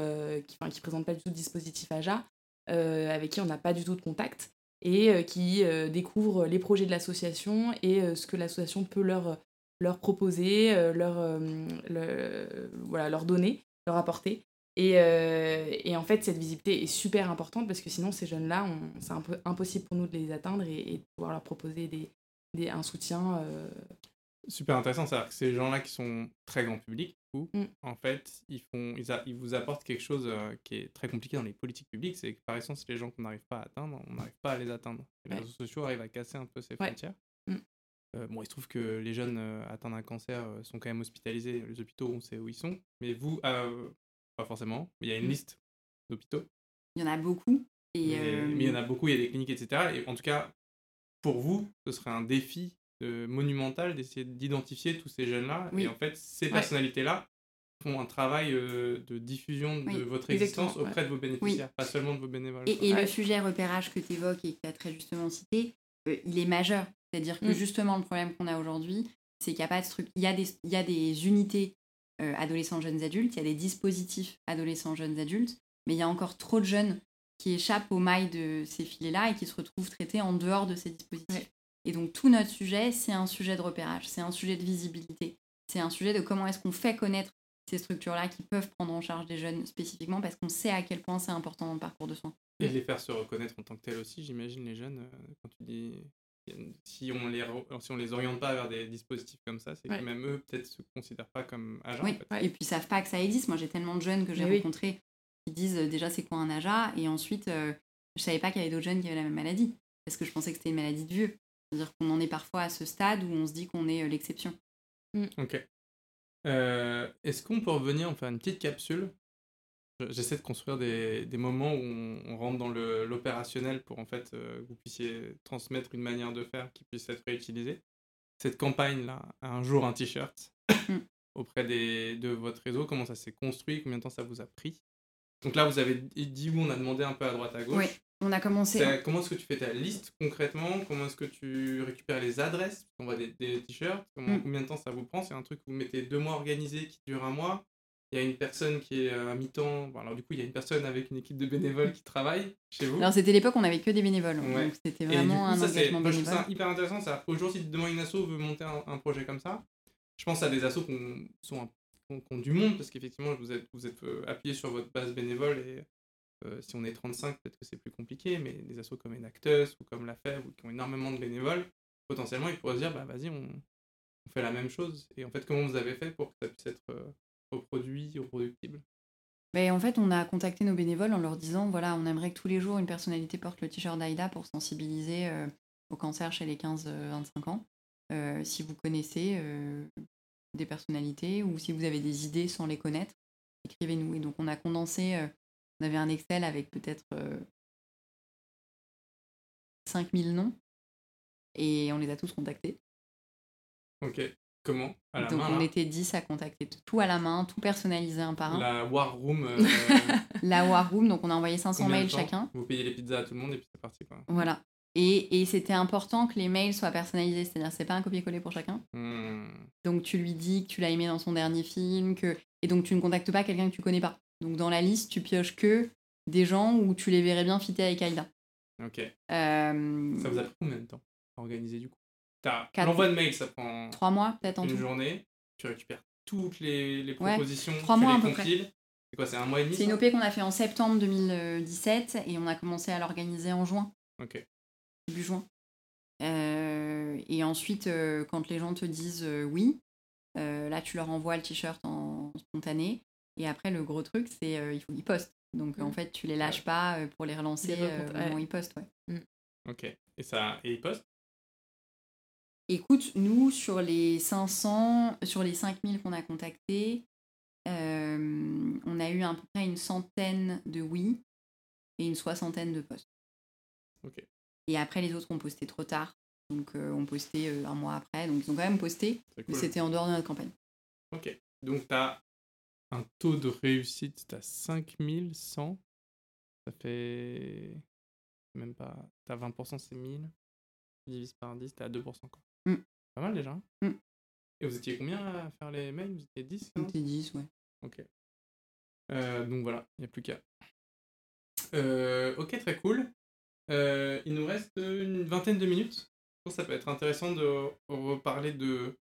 qui, enfin, qui présentent pas du tout de dispositif AJA, avec qui on n'a pas du tout de contact et qui découvrent les projets de l'association et ce que l'association peut leur, leur proposer, leur, voilà, leur donner, leur apporter. Euh, et, en fait, cette visibilité est super importante parce que sinon, ces jeunes-là, c'est un peu impossible pour nous de les atteindre et, de pouvoir leur proposer des, des un soutien. Euh. Super intéressant, c'est-à-dire que ces gens-là qui sont très grand public, mm. en fait, ils, font, ils, ils, vous apportent quelque chose euh, qui est très compliqué dans les politiques publiques, c'est que par essence, les gens qu'on n'arrive pas à atteindre, on n'arrive pas à les atteindre. les réseaux sociaux arrivent à casser un peu ces frontières. Mm. bon, il se trouve que les jeunes atteints d'un cancer sont quand même hospitalisés. Les hôpitaux, on sait où ils sont. Mais vous, pas forcément. Il y a une Mm. liste d'hôpitaux. Il y en a beaucoup. Et, Mais, euh, mais il y en a beaucoup, il y a des cliniques, etc. Et en tout cas, pour vous, ce serait un défi euh, monumental d'essayer d'identifier tous ces jeunes-là. Oui. Et en fait, ces Ouais. personnalités-là font un travail euh, de diffusion de votre existence auprès de vos bénéficiaires, pas seulement de vos bénévoles. Et, quoi. et Ouais. le sujet repérage que tu évoques et que tu as très justement cité, euh, il est majeur. C'est-à-dire que Mm. justement, le problème qu'on a aujourd'hui, c'est qu'il n'y a pas de truc. Il y a des, il y a des unités euh, adolescents, jeunes adultes, il y a des dispositifs adolescents, jeunes adultes, mais il y a encore trop de jeunes qui échappent aux mailles de ces filets-là et qui se retrouvent traités en dehors de ces dispositifs. Ouais. Et donc, tout notre sujet, c'est un sujet de repérage, c'est un sujet de visibilité, c'est un sujet de comment est-ce qu'on fait connaître ces structures-là qui peuvent prendre en charge des jeunes spécifiquement parce qu'on sait à quel point c'est important dans le parcours de soins. Et les faire se reconnaître en tant que tels aussi, j'imagine, les jeunes, euh, quand tu dis. Si on les, re- si on les oriente pas vers des dispositifs comme ça, c'est Ouais. que même eux, peut-être, se considèrent pas comme agents. Oui, en fait. Ouais. et puis ils savent pas que ça existe. Moi, j'ai tellement de jeunes que j'ai oui. rencontrés qui disent euh, déjà c'est quoi un AJA et ensuite euh, je savais pas qu'il y avait d'autres jeunes qui avaient la même maladie parce que je pensais que c'était une maladie de vieux. C'est-à-dire qu'on en est parfois à ce stade où on se dit qu'on est euh, l'exception. Ok. Euh, Est-ce qu'on peut revenir, on fait une petite capsule J'essaie de construire des, des moments où on, on rentre dans l'opérationnel pour en fait euh, que vous puissiez transmettre une manière de faire qui puisse être réutilisée. Cette campagne-là, un jour un t-shirt Mm. auprès des, de votre réseau, comment ça s'est construit, combien de temps ça vous a pris? Donc là, vous avez dit où on a demandé un peu à droite à gauche. Oui, on a commencé. C'est- Comment est-ce que tu fais ta liste concrètement? Comment est-ce que tu récupères les adresses? On voit des, des t-shirts. Mm. Combien de temps ça vous prend? C'est un truc que vous mettez deux mois organisé qui dure un mois. Il y a une personne qui est à mi-temps. Bon, alors du coup, il y a une personne avec une équipe de bénévoles qui travaille chez vous. Alors c'était l'époque où on avait que des bénévoles, Ouais. donc c'était Et du vraiment coup, un ça, engagement moi, je trouve ça hyper intéressant. Qu'aujourd'hui, si demain une asso veut monter un, un projet comme ça, je pense à des assos qui ont, du monde, parce qu'effectivement, vous êtes, vous êtes euh, appuyé sur votre base bénévole et euh, si on est 35, peut-être que c'est plus compliqué, mais des assos comme Enactus ou comme la FEV ou qui ont énormément de bénévoles, potentiellement, ils pourraient se dire, bah vas-y, on, on fait la même chose. Et en fait, comment vous avez fait pour que ça puisse être euh, reproduit, reproductible Ben, en fait, on a contacté nos bénévoles en leur disant voilà, on aimerait que tous les jours une personnalité porte le t-shirt d'Aïda pour sensibiliser euh, au cancer chez les 15-25 ans. Euh, si vous connaissez euh, des personnalités ou si vous avez des idées sans les connaître, écrivez-nous. Et donc, on a condensé, euh, on avait un Excel avec peut-être euh, 5000 noms et on les a tous contactés. Ok. Comment? À la donc, main, on là? était 10 à contacter tout à la main, tout personnalisé un par un. La War Room. euh, La War Room, donc on a envoyé 500 combien de mails chacun. Vous payez les pizzas à tout le monde et puis c'est parti, quoi. Voilà. Et, et c'était important que les mails soient personnalisés, c'est-à-dire c'est pas un copier-coller pour chacun. Hmm. Donc tu lui dis que tu l'as aimé dans son dernier film, que et donc tu ne contactes pas quelqu'un que tu connais pas. Donc dans la liste, tu pioches que des gens où tu les verrais bien fitter avec Aïda. Ok. Euh, Ça vous a pris combien de temps à organiser du coup? T'as-. L'envoi de mail, ça prend Trois mois peut-être en une tout. journée. Tu récupères toutes les, les Ouais, propositions, trois tu mois les à peu près. compiles. C'est quoi, c'est un mois et demi C'est une OP qu'on a fait en septembre 2017 et on a commencé à l'organiser en juin, Ok. début juin. Euh, et ensuite, euh, quand les gens te disent euh, oui, euh, là tu leur envoies le t-shirt en spontané. Et après, le gros truc, c'est euh, il faut qu'ils postent. Donc en Mm. fait, tu les lâches pas pour les relancer au moment où ils postent. ouais. Ok. Et ça, et ils postent? Écoute, nous, sur les 500, sur les 5000 qu'on a contactés, euh, on a eu à peu près une centaine de oui et une soixantaine de postes. Et après, les autres ont posté trop tard. Donc, euh, ont posté euh, un mois après. Donc, ils ont quand même posté, mais c'était en dehors de notre campagne. Ok. Donc t'as un taux de réussite, t'as 5100. Ça fait même pas. T'as 20%, c'est 1000. Tu divises par 10, t'es à 2%. Quoi. Mm. Pas mal déjà. hein Mm. Et vous étiez combien à faire les mails? Vous étiez 10 On était 10, ouais. Ok. Euh, donc voilà, il n'y a plus qu'à. Euh, ok, très cool. Euh, il nous reste une vingtaine de minutes. Je pense que ça peut être intéressant de reparler de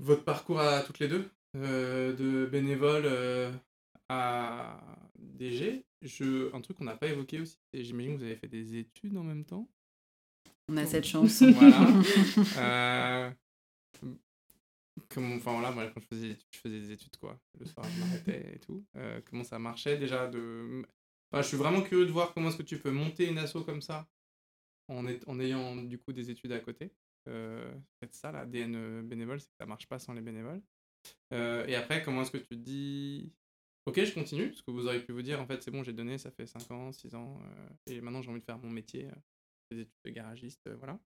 votre parcours à toutes les deux, de bénévole à DG. Je, un truc qu'on n'a pas évoqué aussi, j'imagine que vous avez fait des études en même temps. On a cette chance. Voilà. Euh, comment, enfin voilà, moi quand je faisais, des études, je faisais des études quoi. Le soir, je m'arrêtais et tout. Euh, comment ça marchait déjà de. Enfin, je suis vraiment curieux de voir comment est-ce que tu peux monter une asso comme ça en, est- en ayant du coup des études à côté. Euh, c'est ça la DN bénévole, c'est que ça marche pas sans les bénévoles. Euh, et après, comment est-ce que tu te dis ok, je continue, parce que vous auriez pu vous dire, en fait, c'est bon, j'ai donné, ça fait 5 ans, 6 ans, et maintenant j'ai envie de faire mon métier, des études de garagiste, voilà.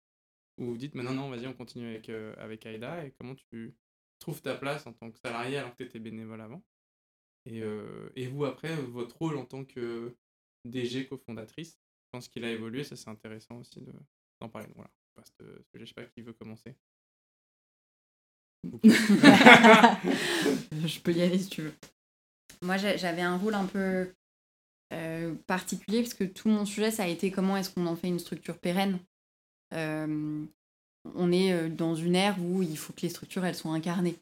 Ou vous dites, mais non, non, vas-y, on continue avec, avec Aïda, et comment tu trouves ta place en tant que salarié alors que tu étais bénévole avant? Et, et, vous, après, votre rôle en tant que DG cofondatrice, je pense qu'il a évolué, ça c'est intéressant aussi d'en parler. Voilà, je ne sais pas qui veut commencer. je peux y aller si tu veux. Moi, j'avais un rôle un peu euh, particulier parce que tout mon sujet, ça a été comment est-ce qu'on en fait une structure pérenne. Euh, on est euh, dans une ère où il faut que les structures, elles soient incarnées.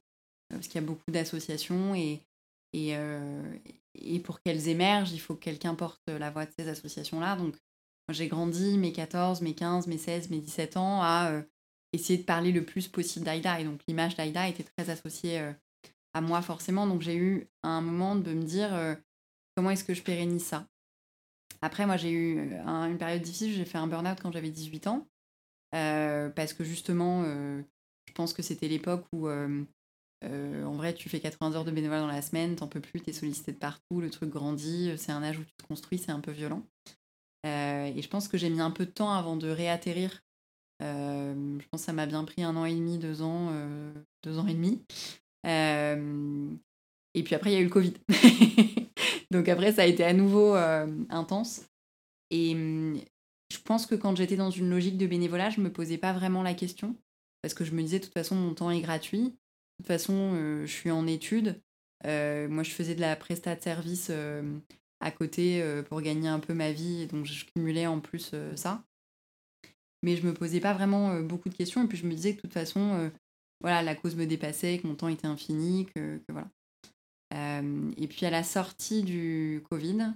Parce qu'il y a beaucoup d'associations et, et, et pour qu'elles émergent, il faut que quelqu'un porte la voix de ces associations-là. Donc, j'ai grandi mes 14, mes 15, mes 16, mes 17 ans à essayer de parler le plus possible d'Aïda. Et donc l'image d'Aïda était très associée euh, à moi forcément. Donc j'ai eu un moment de me dire euh, comment est-ce que je pérennise ça? Après, moi j'ai eu euh, une période difficile, j'ai fait un burn-out quand j'avais 18 ans. parce que justement, je pense que c'était l'époque où en vrai tu fais 80 heures de bénévolat dans la semaine, t'en peux plus, t'es sollicité de partout, le truc grandit, c'est un âge où tu te construis, c'est un peu violent. et je pense que j'ai mis un peu de temps avant de réatterrir euh, je pense que ça m'a bien pris un an et demi, deux ans, euh, deux ans et demi. Euh, et puis après, il y a eu le Covid. Donc après, ça a été à nouveau intense. Et hum, je pense que quand j'étais dans une logique de bénévolat, je me posais pas vraiment la question. Parce que je me disais, de toute façon, mon temps est gratuit. De toute façon, je suis en études. moi, je faisais de la prestat de service à côté pour gagner un peu ma vie. Donc, je cumulais en plus ça mais je me posais pas vraiment euh, beaucoup de questions. Et puis je me disais que de toute façon, euh, voilà, la cause me dépassait, que mon temps était infini, que, voilà. Euh, et puis à la sortie du Covid,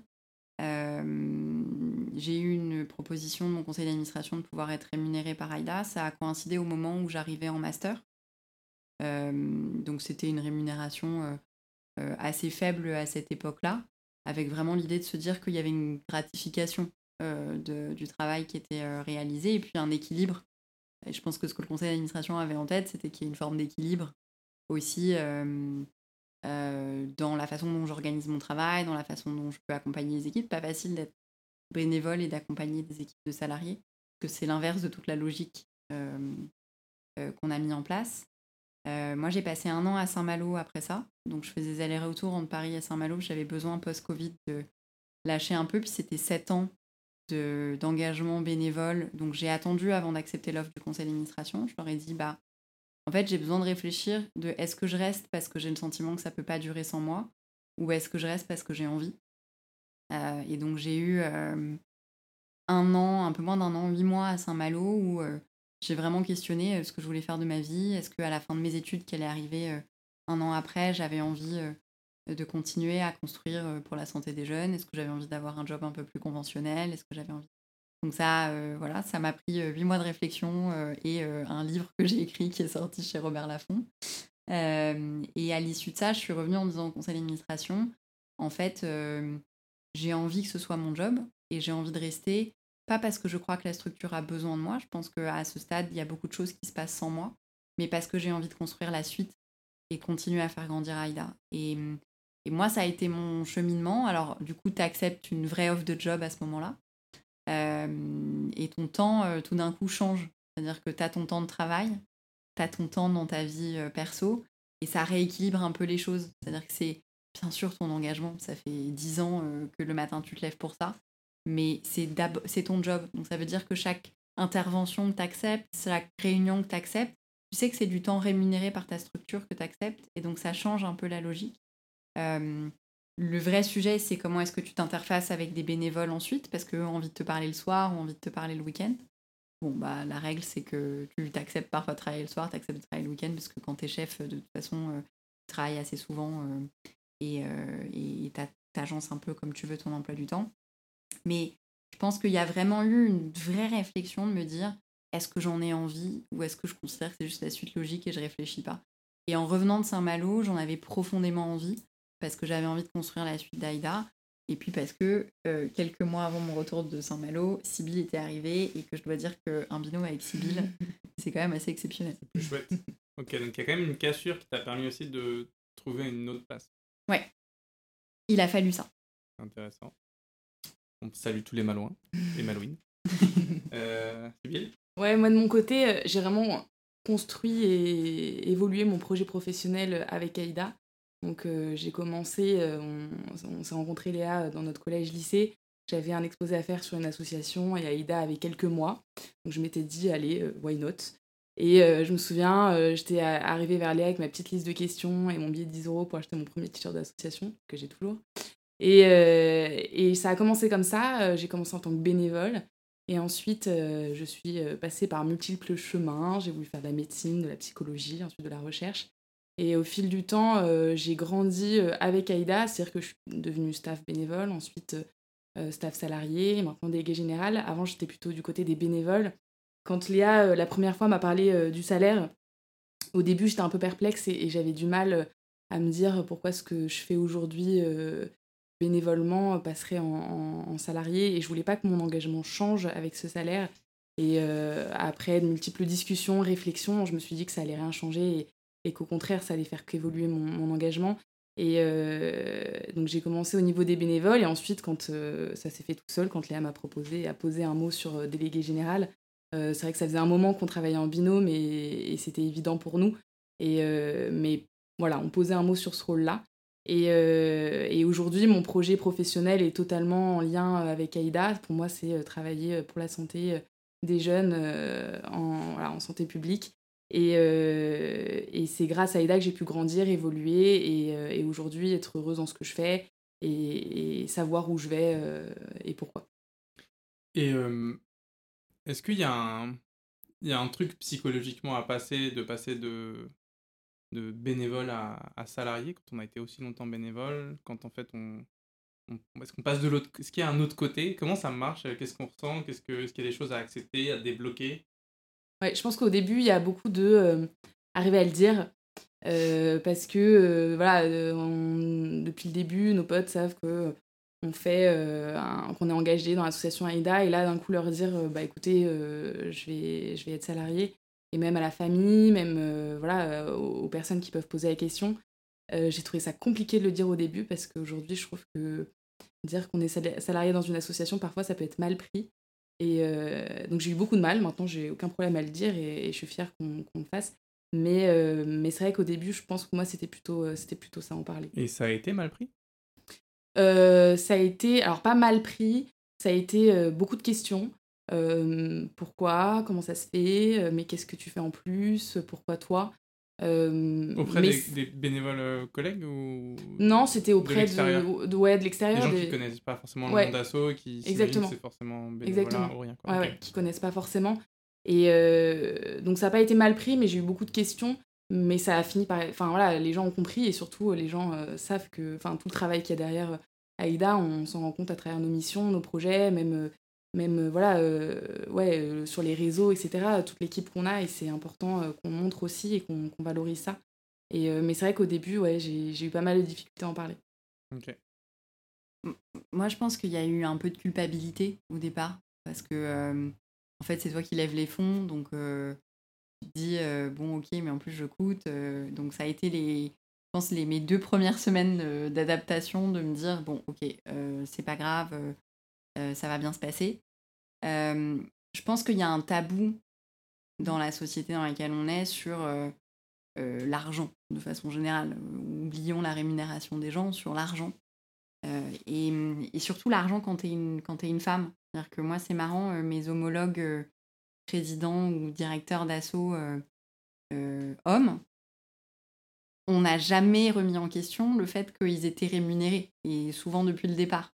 j'ai eu une proposition de mon conseil d'administration de pouvoir être rémunérée par AIDA. Ça a coïncidé au moment où j'arrivais en master. donc c'était une rémunération assez faible à cette époque-là, avec vraiment l'idée de se dire qu'il y avait une gratification euh, du travail qui était euh, réalisé et puis un équilibre. Je pense que ce que le conseil d'administration avait en tête, c'était qu'il y ait une forme d'équilibre aussi euh, dans la façon dont j'organise mon travail, dans la façon dont je peux accompagner les équipes. Pas facile d'être bénévole et d'accompagner des équipes de salariés, parce que c'est l'inverse de toute la logique qu'on a mis en place. moi, j'ai passé un an à Saint-Malo après ça. Donc, je faisais des allers-retours entre Paris et Saint-Malo. J'avais besoin, post-Covid, de lâcher un peu. Puis, c'était sept ans d'engagement bénévole. Donc j'ai attendu avant d'accepter l'offre du conseil d'administration. Je leur ai dit, bah, en fait, j'ai besoin de réfléchir de est-ce que je reste parce que j'ai le sentiment que ça peut pas durer sans moi ou est-ce que je reste parce que j'ai envie. Euh, et donc j'ai eu euh, un an, un peu moins d'un an, huit mois à Saint-Malo où euh, j'ai vraiment questionné ce que je voulais faire de ma vie. Est-ce qu'à la fin de mes études qui allaient arriver un an après, j'avais envie de continuer à construire pour la santé des jeunes? Est-ce que j'avais envie d'avoir un job un peu plus conventionnel? Est-ce que j'avais envie donc ça, euh, voilà, ça m'a pris euh, huit mois de réflexion et un livre que j'ai écrit qui est sorti chez Robert Laffont. et à l'issue de ça, je suis revenue en disant au conseil d'administration, en fait, j'ai envie que ce soit mon job et j'ai envie de rester, pas parce que je crois que la structure a besoin de moi, je pense qu'à ce stade, il y a beaucoup de choses qui se passent sans moi, mais parce que j'ai envie de construire la suite et continuer à faire grandir Aïda. Et et moi, ça a été mon cheminement. Alors, du coup, tu acceptes une vraie offre de job à ce moment-là. Euh, et ton temps, euh, tout d'un coup, change. C'est-à-dire que tu as ton temps de travail, tu as ton temps dans ta vie euh, perso, et ça rééquilibre un peu les choses. C'est-à-dire que c'est bien sûr ton engagement. Ça fait dix ans que le matin, tu te lèves pour ça. Mais c'est ton job. Donc, ça veut dire que chaque intervention que tu acceptes, chaque réunion que tu acceptes, tu sais que c'est du temps rémunéré par ta structure que tu acceptes. Et donc, ça change un peu la logique. Le vrai sujet, c'est comment est-ce que tu t'interfaces avec des bénévoles ensuite, parce qu'eux ont envie de te parler le soir ou envie de te parler le week-end. Bon, bah, la règle, c'est que tu t'acceptes parfois de travailler le soir, tu acceptes de travailler le week-end, parce que quand tu es chef, de toute façon, euh, tu travailles assez souvent euh, et et t'agences un peu comme tu veux ton emploi du temps. Mais je pense qu'il y a vraiment eu une vraie réflexion de me dire est-ce que j'en ai envie ou est-ce que je considère que c'est juste la suite logique et je réfléchis pas? Et en revenant de Saint-Malo, j'en avais profondément envie parce que j'avais envie de construire la suite d'Aïda. Et puis parce que euh, quelques mois avant mon retour de Saint-Malo, Sibyl était arrivée et que je dois dire qu'un binôme avec Sibyl, c'est quand même assez exceptionnel. C'est chouette. Ok, donc il y a quand même une cassure qui t'a permis aussi de trouver une autre place. Ouais. Il a fallu ça. Intéressant. On salue tous les Malouins et Malouines. euh, Ouais, moi de mon côté, euh, j'ai vraiment construit et évolué mon projet professionnel avec Aïda. Donc euh, j'ai commencé, euh, on, s'est rencontré Léa dans notre collège-lycée. J'avais un exposé à faire sur une association et Aïda avait quelques mois. Donc je m'étais dit, allez, why not? Et je me souviens, j'étais arrivée vers Léa avec ma petite liste de questions et mon billet de 10 euros pour acheter mon premier t-shirt d'association, que j'ai toujours. Et, ça a commencé comme ça. J'ai commencé en tant que bénévole. Et ensuite, euh, je suis euh, passée par multiples chemins. J'ai voulu faire de la médecine, de la psychologie, ensuite de la recherche. Et au fil du temps, euh, j'ai grandi avec Aïda, c'est-à-dire que je suis devenue staff bénévole, ensuite staff salarié, maintenant délégué général. Avant, j'étais plutôt du côté des bénévoles. Quand Léa, la première fois, m'a parlé du salaire, au début, j'étais un peu perplexe et j'avais du mal à me dire pourquoi ce que je fais aujourd'hui bénévolement passerait en, salarié et je voulais pas que mon engagement change avec ce salaire. Et euh, après de multiples discussions, réflexions, je me suis dit que ça allait rien changer et, qu'au contraire, ça allait faire qu'évoluer mon, engagement. Et euh, donc j'ai commencé au niveau des bénévoles et ensuite, quand euh, ça s'est fait tout seul, quand Léa m'a proposé, a posé un mot sur délégué général, c'est vrai que ça faisait un moment qu'on travaillait en binôme et, et c'était évident pour nous. Et, mais voilà, on posait un mot sur ce rôle-là. Euh, et, aujourd'hui, mon projet professionnel est totalement en lien avec AIDA. Pour moi, c'est euh, travailler euh, pour la santé des jeunes en, santé publique. Et, c'est grâce à AIDA que j'ai pu grandir, évoluer et, aujourd'hui être heureuse dans ce que je fais et, savoir où je vais et pourquoi. Et est-ce qu'il y, y, a un truc psychologiquement à passer, de passer de de bénévole à, salarié quand on a été aussi longtemps bénévole, quand en fait on, est-ce qu'on passe de l'autre, est-ce qu'il y a un autre côté, comment ça marche, qu'est-ce qu'on ressent, qu'est-ce que, est-ce qu'il y a des choses à accepter, à débloquer? Ouais, je pense qu'au début il y a beaucoup de euh, arriver à le dire euh, parce que euh, voilà, depuis le début nos potes savent que on fait qu'on est engagé dans l'association AIDA et là d'un coup leur dire bah écoutez je vais je vais être salarié et même à la famille, même voilà, aux, personnes qui peuvent poser la question. J'ai trouvé ça compliqué de le dire au début parce qu'aujourd'hui, je trouve que dire qu'on est salarié dans une association, parfois, ça peut être mal pris. Et donc, j'ai eu beaucoup de mal. Maintenant, j'ai aucun problème à le dire et, je suis fière qu'on le fasse. Mais, mais c'est vrai qu'au début, je pense que moi, c'était plutôt, c'était plutôt ça en parler. Et ça a été mal pris? Ça a été, alors pas mal pris, ça a été beaucoup de questions. Euh, pourquoi? Comment ça se fait? Euh, Mais qu'est-ce que tu fais en plus? Pourquoi toi? Euh, Auprès des, bénévoles collègues ou Non, c'était auprès de, de, ouais, de l'extérieur. Des gens qui connaissent pas forcément le monde d'assaut, qui Exactement. c'est forcément ou rien. Quoi. Ouais, qui connaissent pas forcément. Et donc ça n'a pas été mal pris, mais j'ai eu beaucoup de questions. Mais ça a fini par... Enfin voilà, les gens ont compris et surtout les gens savent que enfin, tout le travail qu'il y a derrière Aïda, on s'en rend compte à travers nos missions, nos projets, même même euh, voilà, euh, ouais, euh, sur les réseaux, etc., toute l'équipe qu'on a, et c'est important qu'on montre aussi et qu'on valorise ça. Et, mais c'est vrai qu'au début, ouais, j'ai eu pas mal de difficultés à en parler. Moi, je pense qu'il y a eu un peu de culpabilité au départ, parce que en fait, c'est toi qui lèves les fonds, donc tu te dis, bon, ok, mais en plus, je coûte. donc, ça a été les, je pense, les, mes deux premières semaines d'adaptation, de me dire, bon, ok, c'est pas grave, euh, ça va bien se passer. Euh, je pense qu'il y a un tabou dans la société dans laquelle on est sur euh, l'argent de façon générale. Oublions la rémunération des gens sur l'argent. Et, surtout l'argent quand tu es, es, une femme. C'est-à-dire que moi, c'est marrant, mes homologues présidents ou directeurs d'assaut hommes, on n'a jamais remis en question le fait qu'ils étaient rémunérés, et souvent depuis le départ.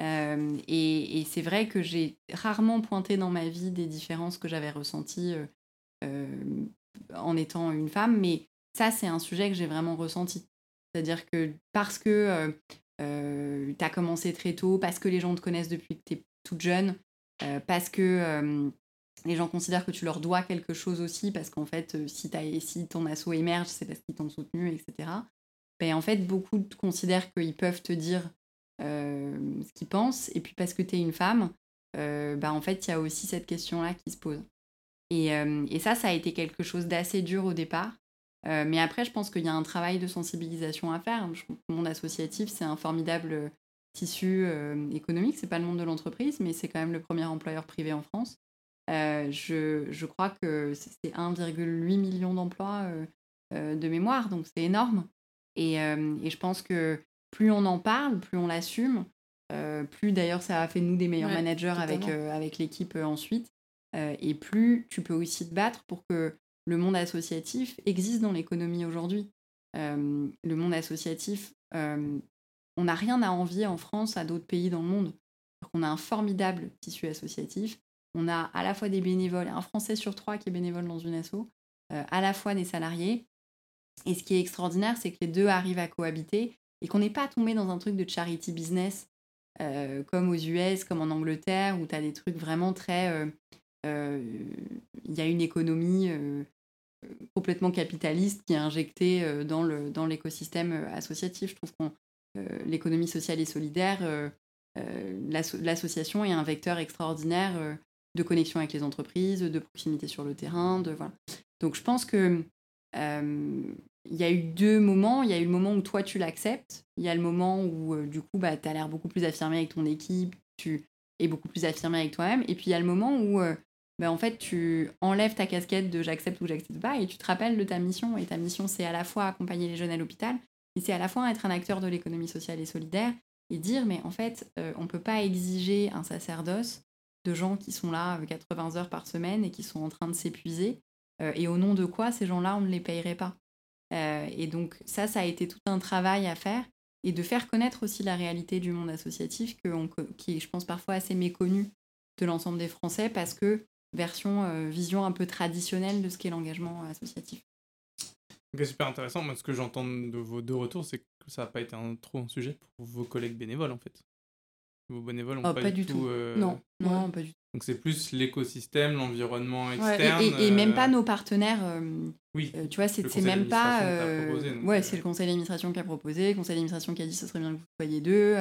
Euh, et, c'est vrai que j'ai rarement pointé dans ma vie des différences que j'avais ressenties euh, euh, en étant une femme, mais ça, c'est un sujet que j'ai vraiment ressenti. C'est-à-dire que parce que tu as commencé très tôt, parce que les gens te connaissent depuis que tu es toute jeune, parce que les gens considèrent que tu leur dois quelque chose aussi, parce qu'en fait, si, si ton assaut émerge, c'est parce qu'ils t'ont soutenu, etc. Ben, en fait, beaucoup considèrent qu'ils peuvent te dire euh, ce qu'ils pensent. Et puis parce que tu es une femme, euh, bah, en fait, il y a aussi cette question-là qui se pose. Et, euh, et, ça, ça a été quelque chose d'assez dur au départ. mais après, je pense qu'il y a un travail de sensibilisation à faire. le monde associatif, c'est un formidable tissu économique. C'est pas le monde de l'entreprise, mais c'est quand même le premier employeur privé en France. Je, je, crois que c'est 1,8 million d'emplois de mémoire, donc c'est énorme. Et, et, je pense que plus on en parle, plus on l'assume, plus d'ailleurs ça a fait de nous des meilleurs managers avec, avec l'équipe ensuite. et plus tu peux aussi te battre pour que le monde associatif existe dans l'économie aujourd'hui. le monde associatif, on n'a rien à envier en France à d'autres pays dans le monde. On a un formidable tissu associatif. On a à la fois des bénévoles, un Français sur trois qui est bénévole dans une asso, à la fois des salariés. Et ce qui est extraordinaire, c'est que les deux arrivent à cohabiter et qu'on n'est pas tombé dans un truc de charity business comme aux US, comme en Angleterre, où tu as des trucs vraiment très... Il y a une économie complètement capitaliste qui est injectée euh, dans, dans l'écosystème euh, associatif. Je trouve euh, l'économie sociale et solidaire, l'association est un vecteur extraordinaire de connexion avec les entreprises, de proximité sur le terrain. De, voilà. Donc je pense que il y a eu deux moments. Il y a eu le moment où toi, tu l'acceptes. Il y a le moment où, du coup, bah, tu as l'air beaucoup plus affirmé avec ton équipe, tu es beaucoup plus affirmé avec toi-même. Et puis, il y a le moment où ben, en fait, tu enlèves ta casquette de j'accepte ou j'accepte pas et tu te rappelles de ta mission. Et ta mission, c'est à la fois accompagner les jeunes à l'hôpital, mais c'est à la fois être un acteur de l'économie sociale et solidaire et dire, mais en fait, euh, on ne peut pas exiger un sacerdoce de gens qui sont là 80 euh, heures par semaine et qui sont en train de s'épuiser. Euh, et au nom de quoi ces gens-là, on ne les payerait pas? Et donc, ça, ça a été tout un travail à faire et de faire connaître aussi la réalité du monde associatif qui est, je pense, parfois assez méconnue de l'ensemble des Français parce que version, euh, vision un peu traditionnelle de ce qu'est l'engagement associatif. C'est super intéressant. Moi, ce que j'entends de vos deux retours, c'est que ça n'a pas été un, trop un sujet pour vos collègues bénévoles, en fait. Vos bénévoles n'ont oh, pas, du tout. Euh, non, non, pas du tout. Donc c'est plus l'écosystème, l'environnement externe. et, même pas euh, nos partenaires. oui. tu vois, c'est même pas. ouais, c'est le conseil d'administration qui a proposé, le conseil d'administration qui a dit ce serait bien que vous soyez deux.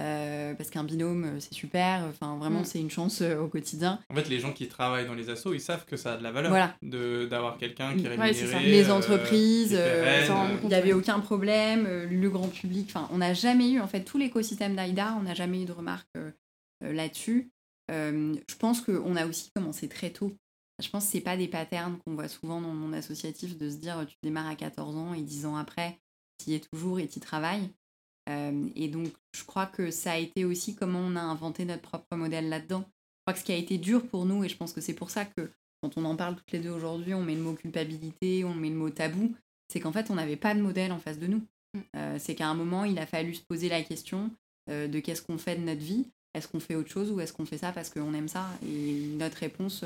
Euh, parce qu'un binôme, euh, c'est super. Enfin, vraiment, mm. c'est une chance euh, au quotidien. En fait, les gens qui travaillent dans les assos, ils savent que ça a de la valeur voilà. d'avoir quelqu'un qui est rémunéré. les entreprises, il n'y avait aucun problème. le grand public, enfin, on n'a jamais eu, en fait, tout l'écosystème d'AIDA, on n'a jamais eu de remarques là-dessus. je pense qu'on a aussi commencé très tôt. Je pense que ce pas des patterns qu'on voit souvent dans le monde associatif de se dire tu démarres à 14 ans et 10 ans après, tu y es toujours et tu travailles. Euh, et donc, je crois que ça a été aussi comment on a inventé notre propre modèle là-dedans. Je crois que ce qui a été dur pour nous, et je pense que c'est pour ça que quand on en parle toutes les deux aujourd'hui, on met le mot culpabilité, on met le mot tabou, c'est qu'en fait, on n'avait pas de modèle en face de nous. Mm. Euh, c'est qu'à un moment, il a fallu se poser la question euh, de qu'est-ce qu'on fait de notre vie? Est-ce qu'on fait autre chose ou est-ce qu'on fait ça parce qu'on aime ça? Et notre réponse,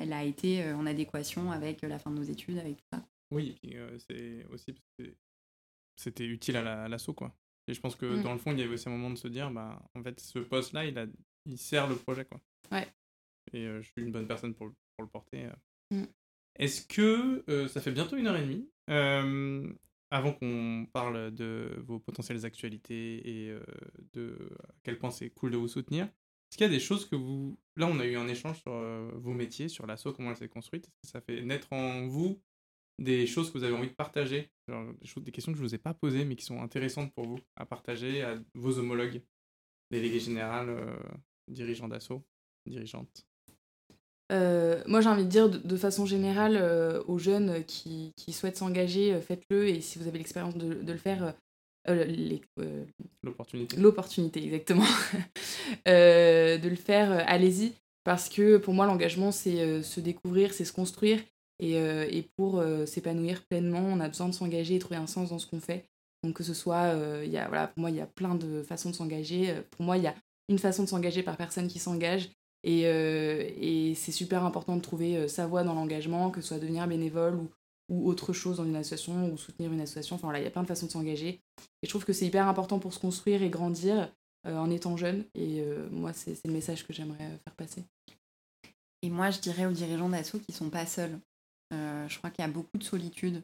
elle a été en adéquation avec la fin de nos études, avec tout ça. Oui, et puis c'est aussi parce que c'était utile à l'assaut, quoi. Et je pense que mmh. dans le fond, il y avait aussi un moment de se dire, bah, en fait, ce poste-là, il, a, il sert le projet. Quoi. Ouais. Et euh, je suis une bonne personne pour, pour le porter. Euh. Mmh. Est-ce que euh, ça fait bientôt une heure et demie Avant qu'on parle de vos potentielles actualités et de à quel point c'est cool de vous soutenir, est-ce qu'il y a des choses que vous... Là, on a eu un échange sur vos métiers, sur l'assaut, comment elle s'est construite? Est-ce que ça fait naître en vous des choses que vous avez envie de partager des, choses, des questions que je ne vous ai pas posées, mais qui sont intéressantes pour vous à partager à vos homologues, délégués généraux, euh, dirigeants d'assaut, dirigeantes euh, moi, j'ai envie de dire de, façon générale euh, aux jeunes qui, qui souhaitent s'engager, faites-le et si vous avez l'expérience de, de, le faire, l'opportunité. L'opportunité, exactement. de le faire, allez-y. Parce que pour moi, l'engagement, c'est se découvrir, c'est se construire. Et, euh, et pour euh, s'épanouir pleinement, on a besoin de s'engager et trouver un sens dans ce qu'on fait. Donc que ce soit, euh, y a, voilà, pour moi, il y a plein de façons de s'engager. Pour moi, il y a une façon de s'engager par personne qui s'engage. Et, c'est super important de trouver sa voie dans l'engagement, que ce soit devenir bénévole ou, ou autre chose dans une association ou soutenir une association. Enfin voilà, il y a plein de façons de s'engager. Et je trouve que c'est hyper important pour se construire et grandir en étant jeune. Et moi, c'est le message que j'aimerais faire passer. Et moi, je dirais aux dirigeants d'assaut qui sont pas seuls. Euh, je crois qu'il y a beaucoup de solitude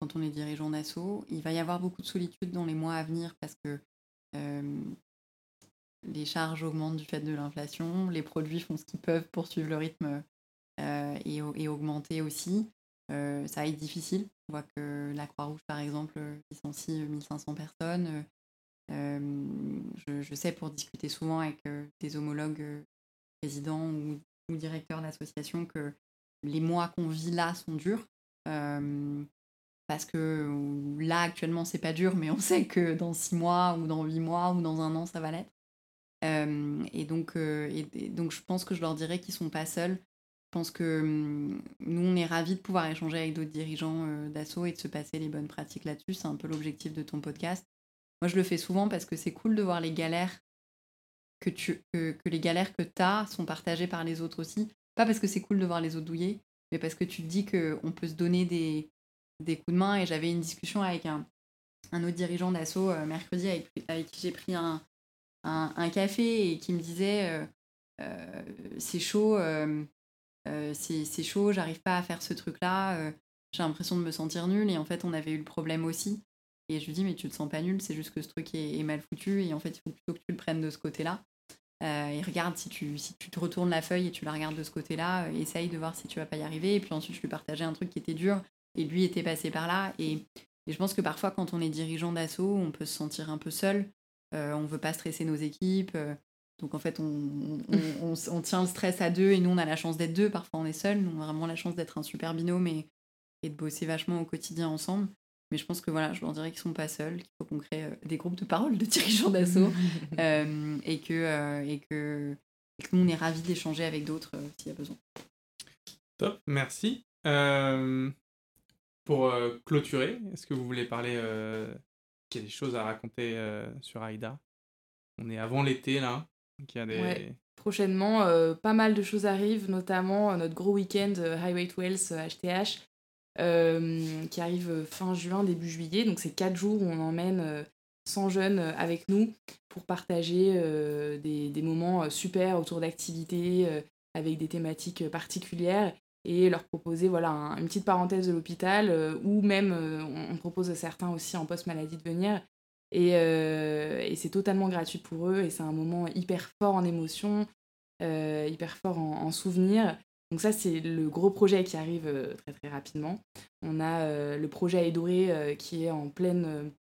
quand on est dirigeant d'assaut. Il va y avoir beaucoup de solitude dans les mois à venir parce que euh, les charges augmentent du fait de l'inflation, les produits font ce qu'ils peuvent pour suivre le rythme euh, et, augmenter aussi. ça va être difficile. On voit que la Croix-Rouge, par exemple, licencie 1500 personnes. Je, sais pour discuter souvent avec des homologues présidents ou, ou directeurs d'associations que les mois qu'on vit là sont durs. parce que là, actuellement, c'est pas dur, mais on sait que dans six mois, ou dans huit mois, ou dans un an, ça va l'être. et, donc, je pense que je leur dirais qu'ils sont pas seuls. Je pense que nous, on est ravis de pouvoir échanger avec d'autres dirigeants d'assaut et de se passer les bonnes pratiques là-dessus. C'est un peu l'objectif de ton podcast. Moi, je le fais souvent parce que c'est cool de voir les galères que, tu, que, les galères que as sont partagées par les autres aussi. Pas parce que c'est cool de voir les autres douiller, mais parce que tu te dis qu'on peut se donner des, des coups de main. Et j'avais une discussion avec un, un autre dirigeant d'assaut euh, mercredi avec, qui j'ai pris un, un, café et qui me disait euh, euh, c'est chaud, c'est chaud, j'arrive pas à faire ce truc-là, j'ai l'impression de me sentir nulle. Et en fait, on avait eu le problème aussi. Et je lui dis, mais tu te sens pas nul, c'est juste que ce truc est, mal foutu et en fait, il faut plutôt que tu le prennes de ce côté-là. Euh, et regarde si tu, si tu te retournes la feuille et tu la regardes de ce côté-là, euh, essaye de voir si tu vas pas y arriver. Et puis ensuite, je lui partageais un truc qui était dur et lui était passé par là. Et, je pense que parfois, quand on est dirigeant d'assaut, on peut se sentir un peu seul. Euh, on veut pas stresser nos équipes. Euh, donc en fait, on, on, tient le stress à deux et nous, on a la chance d'être deux. Parfois, on est seul. Nous, on a vraiment la chance d'être un super binôme et, et de bosser vachement au quotidien ensemble. Mais je pense que voilà, je leur dirais qu'ils sont pas seuls, qu'il faut qu'on crée euh, des groupes de parole de dirigeants d'assaut euh, et, que, euh, et, que, nous, on est ravis d'échanger avec d'autres s'il y a besoin. Top, merci. pour clôturer, est-ce que vous voulez parler qu'il y a des choses à raconter sur Aïda? On est avant l'été là. il y a des... Prochainement, pas mal de choses arrivent, notamment notre gros week-end Highway to Health HTH euh, qui arrive fin juin, début juillet. Donc c'est quatre jours où on emmène 100 euh, jeunes euh, avec nous pour partager des, moments super autour d'activités avec des thématiques particulières et leur proposer voilà une petite parenthèse de l'hôpital ou même on, propose à certains aussi en post-maladie de venir et, c'est totalement gratuit pour eux et c'est un moment hyper fort en émotion, hyper fort en, en souvenirs donc ça, c'est le gros projet qui arrive euh, très très rapidement. On a euh, le projet Edoré euh, qui est en pleine,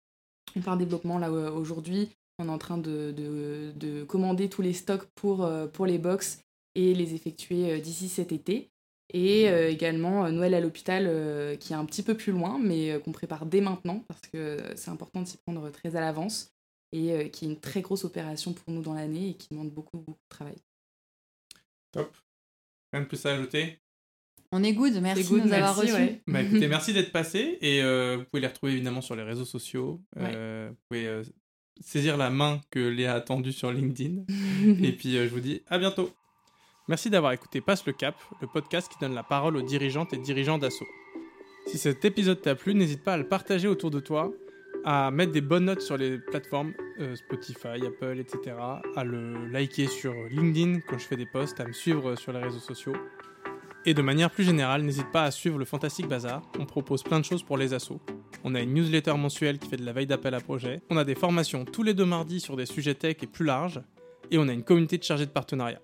plein développement là aujourd'hui. On est en train de, de, commander tous les stocks pour, pour les box et les effectuer d'ici cet été. Et également Noël à l'hôpital qui est un petit peu plus loin, mais qu'on prépare dès maintenant parce que c'est important de s'y prendre très à l'avance et qui est une très grosse opération pour nous dans l'année et qui demande beaucoup, beaucoup de travail. Top. Rien de plus à ajouter On est good, merci de nous avoir reçus. Bah, écoutez, merci d'être passé et euh, vous pouvez les retrouver évidemment sur les réseaux sociaux. Euh, vous pouvez euh, saisir la main que Léa a tendue sur LinkedIn. et puis je vous dis à bientôt. Merci d'avoir écouté Passe le Cap, le podcast qui donne la parole aux dirigeantes et dirigeants d'assaut. Si cet épisode t'a plu, n'hésite pas à le partager autour de toi à mettre des bonnes notes sur les plateformes euh, Spotify, Apple, etc. À le liker sur LinkedIn quand je fais des posts, à me suivre sur les réseaux sociaux. Et de manière plus générale, n'hésite pas à suivre le Fantastic Bazar. On propose plein de choses pour les assos. On a une newsletter mensuelle qui fait de la veille d'appel à projet. On a des formations tous les deux mardis sur des sujets tech et plus larges. Et on a une communauté de chargés de partenariat.